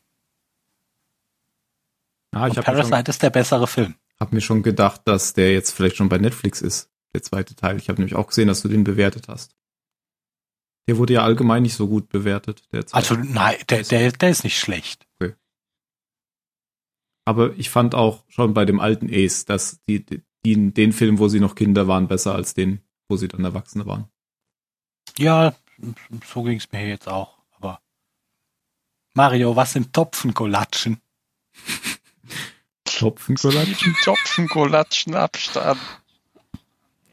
A: Ah, ich mir, schon-
D: Parasite ist der bessere Film.
A: hab mir schon gedacht, dass der jetzt vielleicht schon bei Netflix ist, der zweite Teil. Ich habe nämlich auch gesehen, dass du den bewertet hast. Der wurde ja allgemein nicht so gut bewertet. Der zweite.
D: Also nein, der, der, der ist nicht schlecht.
A: Aber ich fand auch schon bei dem alten Ace, dass die, die, den Film, wo sie noch Kinder waren, besser als den, wo sie dann Erwachsene waren.
D: Ja, so ging es mir jetzt auch. Aber Mario, was sind Topfengolatschen?
A: Topfenkolatschen?
B: Topfengolatschen Abstand.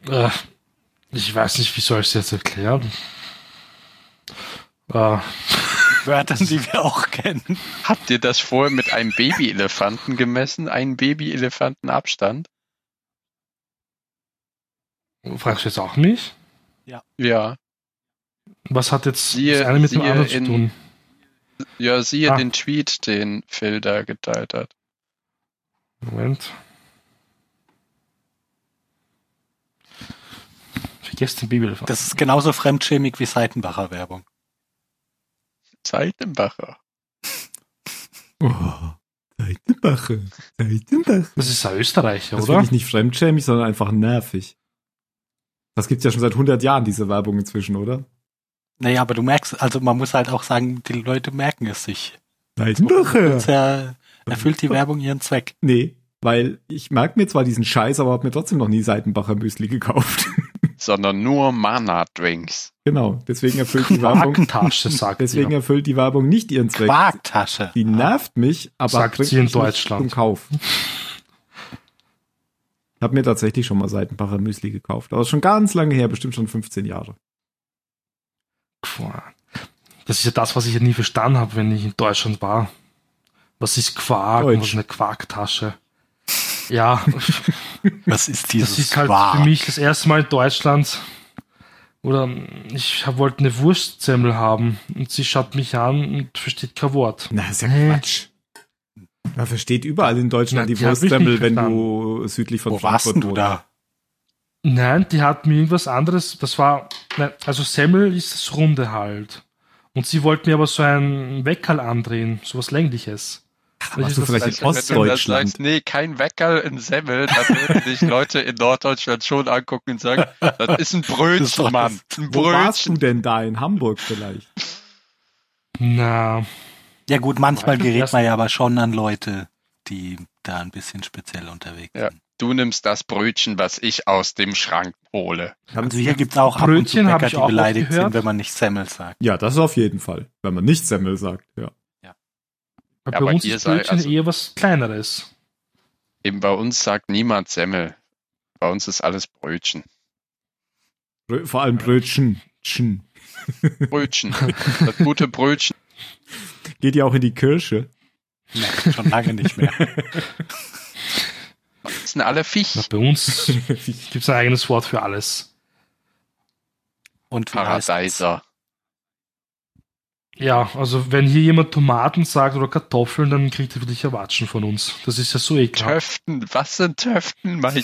C: Äh, ich weiß nicht, wie soll ich es jetzt erklären? Äh,
D: Wörtern, die wir auch kennen.
B: Habt ihr das vorher mit einem Babyelefanten gemessen? Einen Babyelefanten Abstand?
C: fragst du jetzt auch mich?
B: Ja.
C: Was hat jetzt
B: Siehe-
C: das eine mit dem anderen zu tun?
B: Ja, siehe
C: Ah.
B: den Tweet, den Phil da geteilt hat.
C: Moment. Den Babyelefant.
D: Das ist genauso fremdschämig wie Seitenbacher Werbung.
B: Seitenbacher.
A: Oh, Seitenbache. Seitenbache.
C: Das ist ein Österreicher,
A: Das
C: oder?
A: finde ich nicht fremdschämig, sondern einfach nervig. Das gibt's ja schon seit 100 Jahren, diese Werbung inzwischen, oder?
D: Naja, aber du merkst, also man muss halt auch sagen, die Leute merken es sich.
A: Seitenbache.
D: Das ja, erfüllt die Werbung ihren Zweck.
A: Nee, weil ich merke mir zwar diesen Scheiß, aber habe mir trotzdem noch nie Seitenbacher Müsli gekauft.
B: Sondern nur Mana-Drinks.
A: genau, deswegen erfüllt die Werbung, deswegen
C: ihr.
A: erfüllt die Werbung nicht ihren Zweck.
D: Quarktasche.
A: Die nervt mich, aber
C: Sagt
A: bringt
C: sie in
A: mich nicht
C: Deutschland.
A: zum Kauf. Ich habe mir tatsächlich schon mal Seitenbacher Müsli gekauft, aber schon ganz lange her, bestimmt schon 15 Jahre.
C: Quark. Das ist ja das, was ich ja nie verstanden habe, wenn ich in Deutschland war. Was ist Quark und
A: Deutsch.
C: was ist eine Quarktasche? Ja,
D: Was ist dieses
C: das ist halt
D: Quark?
C: für mich das erste Mal in Deutschland. Oder ich wollte eine Wurstsemmel haben und sie schaut mich an und versteht kein Wort.
A: Na, ist ja
C: Hä?
A: Quatsch. Man versteht überall in Deutschland
C: Na,
A: die
C: die
A: Wurstsemmel, wenn du südlich von
D: Wo warst
A: Frankfurt
D: denn du da?
C: Nein, die hat mir irgendwas anderes. Das war, nein, also Semmel ist das Runde halt. Und sie wollte mir aber so ein Weckerl andrehen, sowas Längliches.
A: Warst du vielleicht in
B: Wenn du das
A: Ostdeutschland?
B: sagst, nee, kein Weckerl in Semmel, dann würden dich Leute in Norddeutschland schon angucken und sagen, das ist ein
D: Das ist
B: Brötchen,
D: doch
B: Mann.
D: das-
B: Ein
A: Wo warst du
B: Brötchen.
A: denn da? In Hamburg vielleicht?
C: Na,
D: Ja gut, manchmal gerät
C: das-
D: man ja aber schon an Leute, die da ein bisschen speziell unterwegs
B: Ja.
D: sind.
B: Du nimmst das Brötchen, was ich aus dem Schrank hole.
D: Also hier gibt's auch ab und zu
C: Brötchen hab
D: Bäcker,
C: ich
D: die beleidigt sind, wenn man nicht Semmel sagt.
A: Ja, das auf jeden Fall. Wenn man nicht Semmel sagt, ja.
C: Bei
B: aber
C: uns
B: ihr
C: ist Brötchen
B: also-
C: eher was Kleineres.
B: Eben bei uns sagt niemand Semmel. Bei uns ist alles Brötchen.
A: Brö vor allem Brötchen. Tschen.
B: Brötchen. Das gute Brötchen.
A: Geht ja auch in die Kirche.
D: Nee, schon lange nicht mehr.
B: Das sind alle Fisch.
C: Bei uns gibt's ein eigenes Wort für alles.
D: Und?
B: Paradeiser.
C: Ja, also wenn hier jemand Tomaten sagt oder Kartoffeln, dann kriegt er wirklich Erwatschen von uns. Das ist ja so ekelhaft.
B: Töften. Was sind Töften, mein?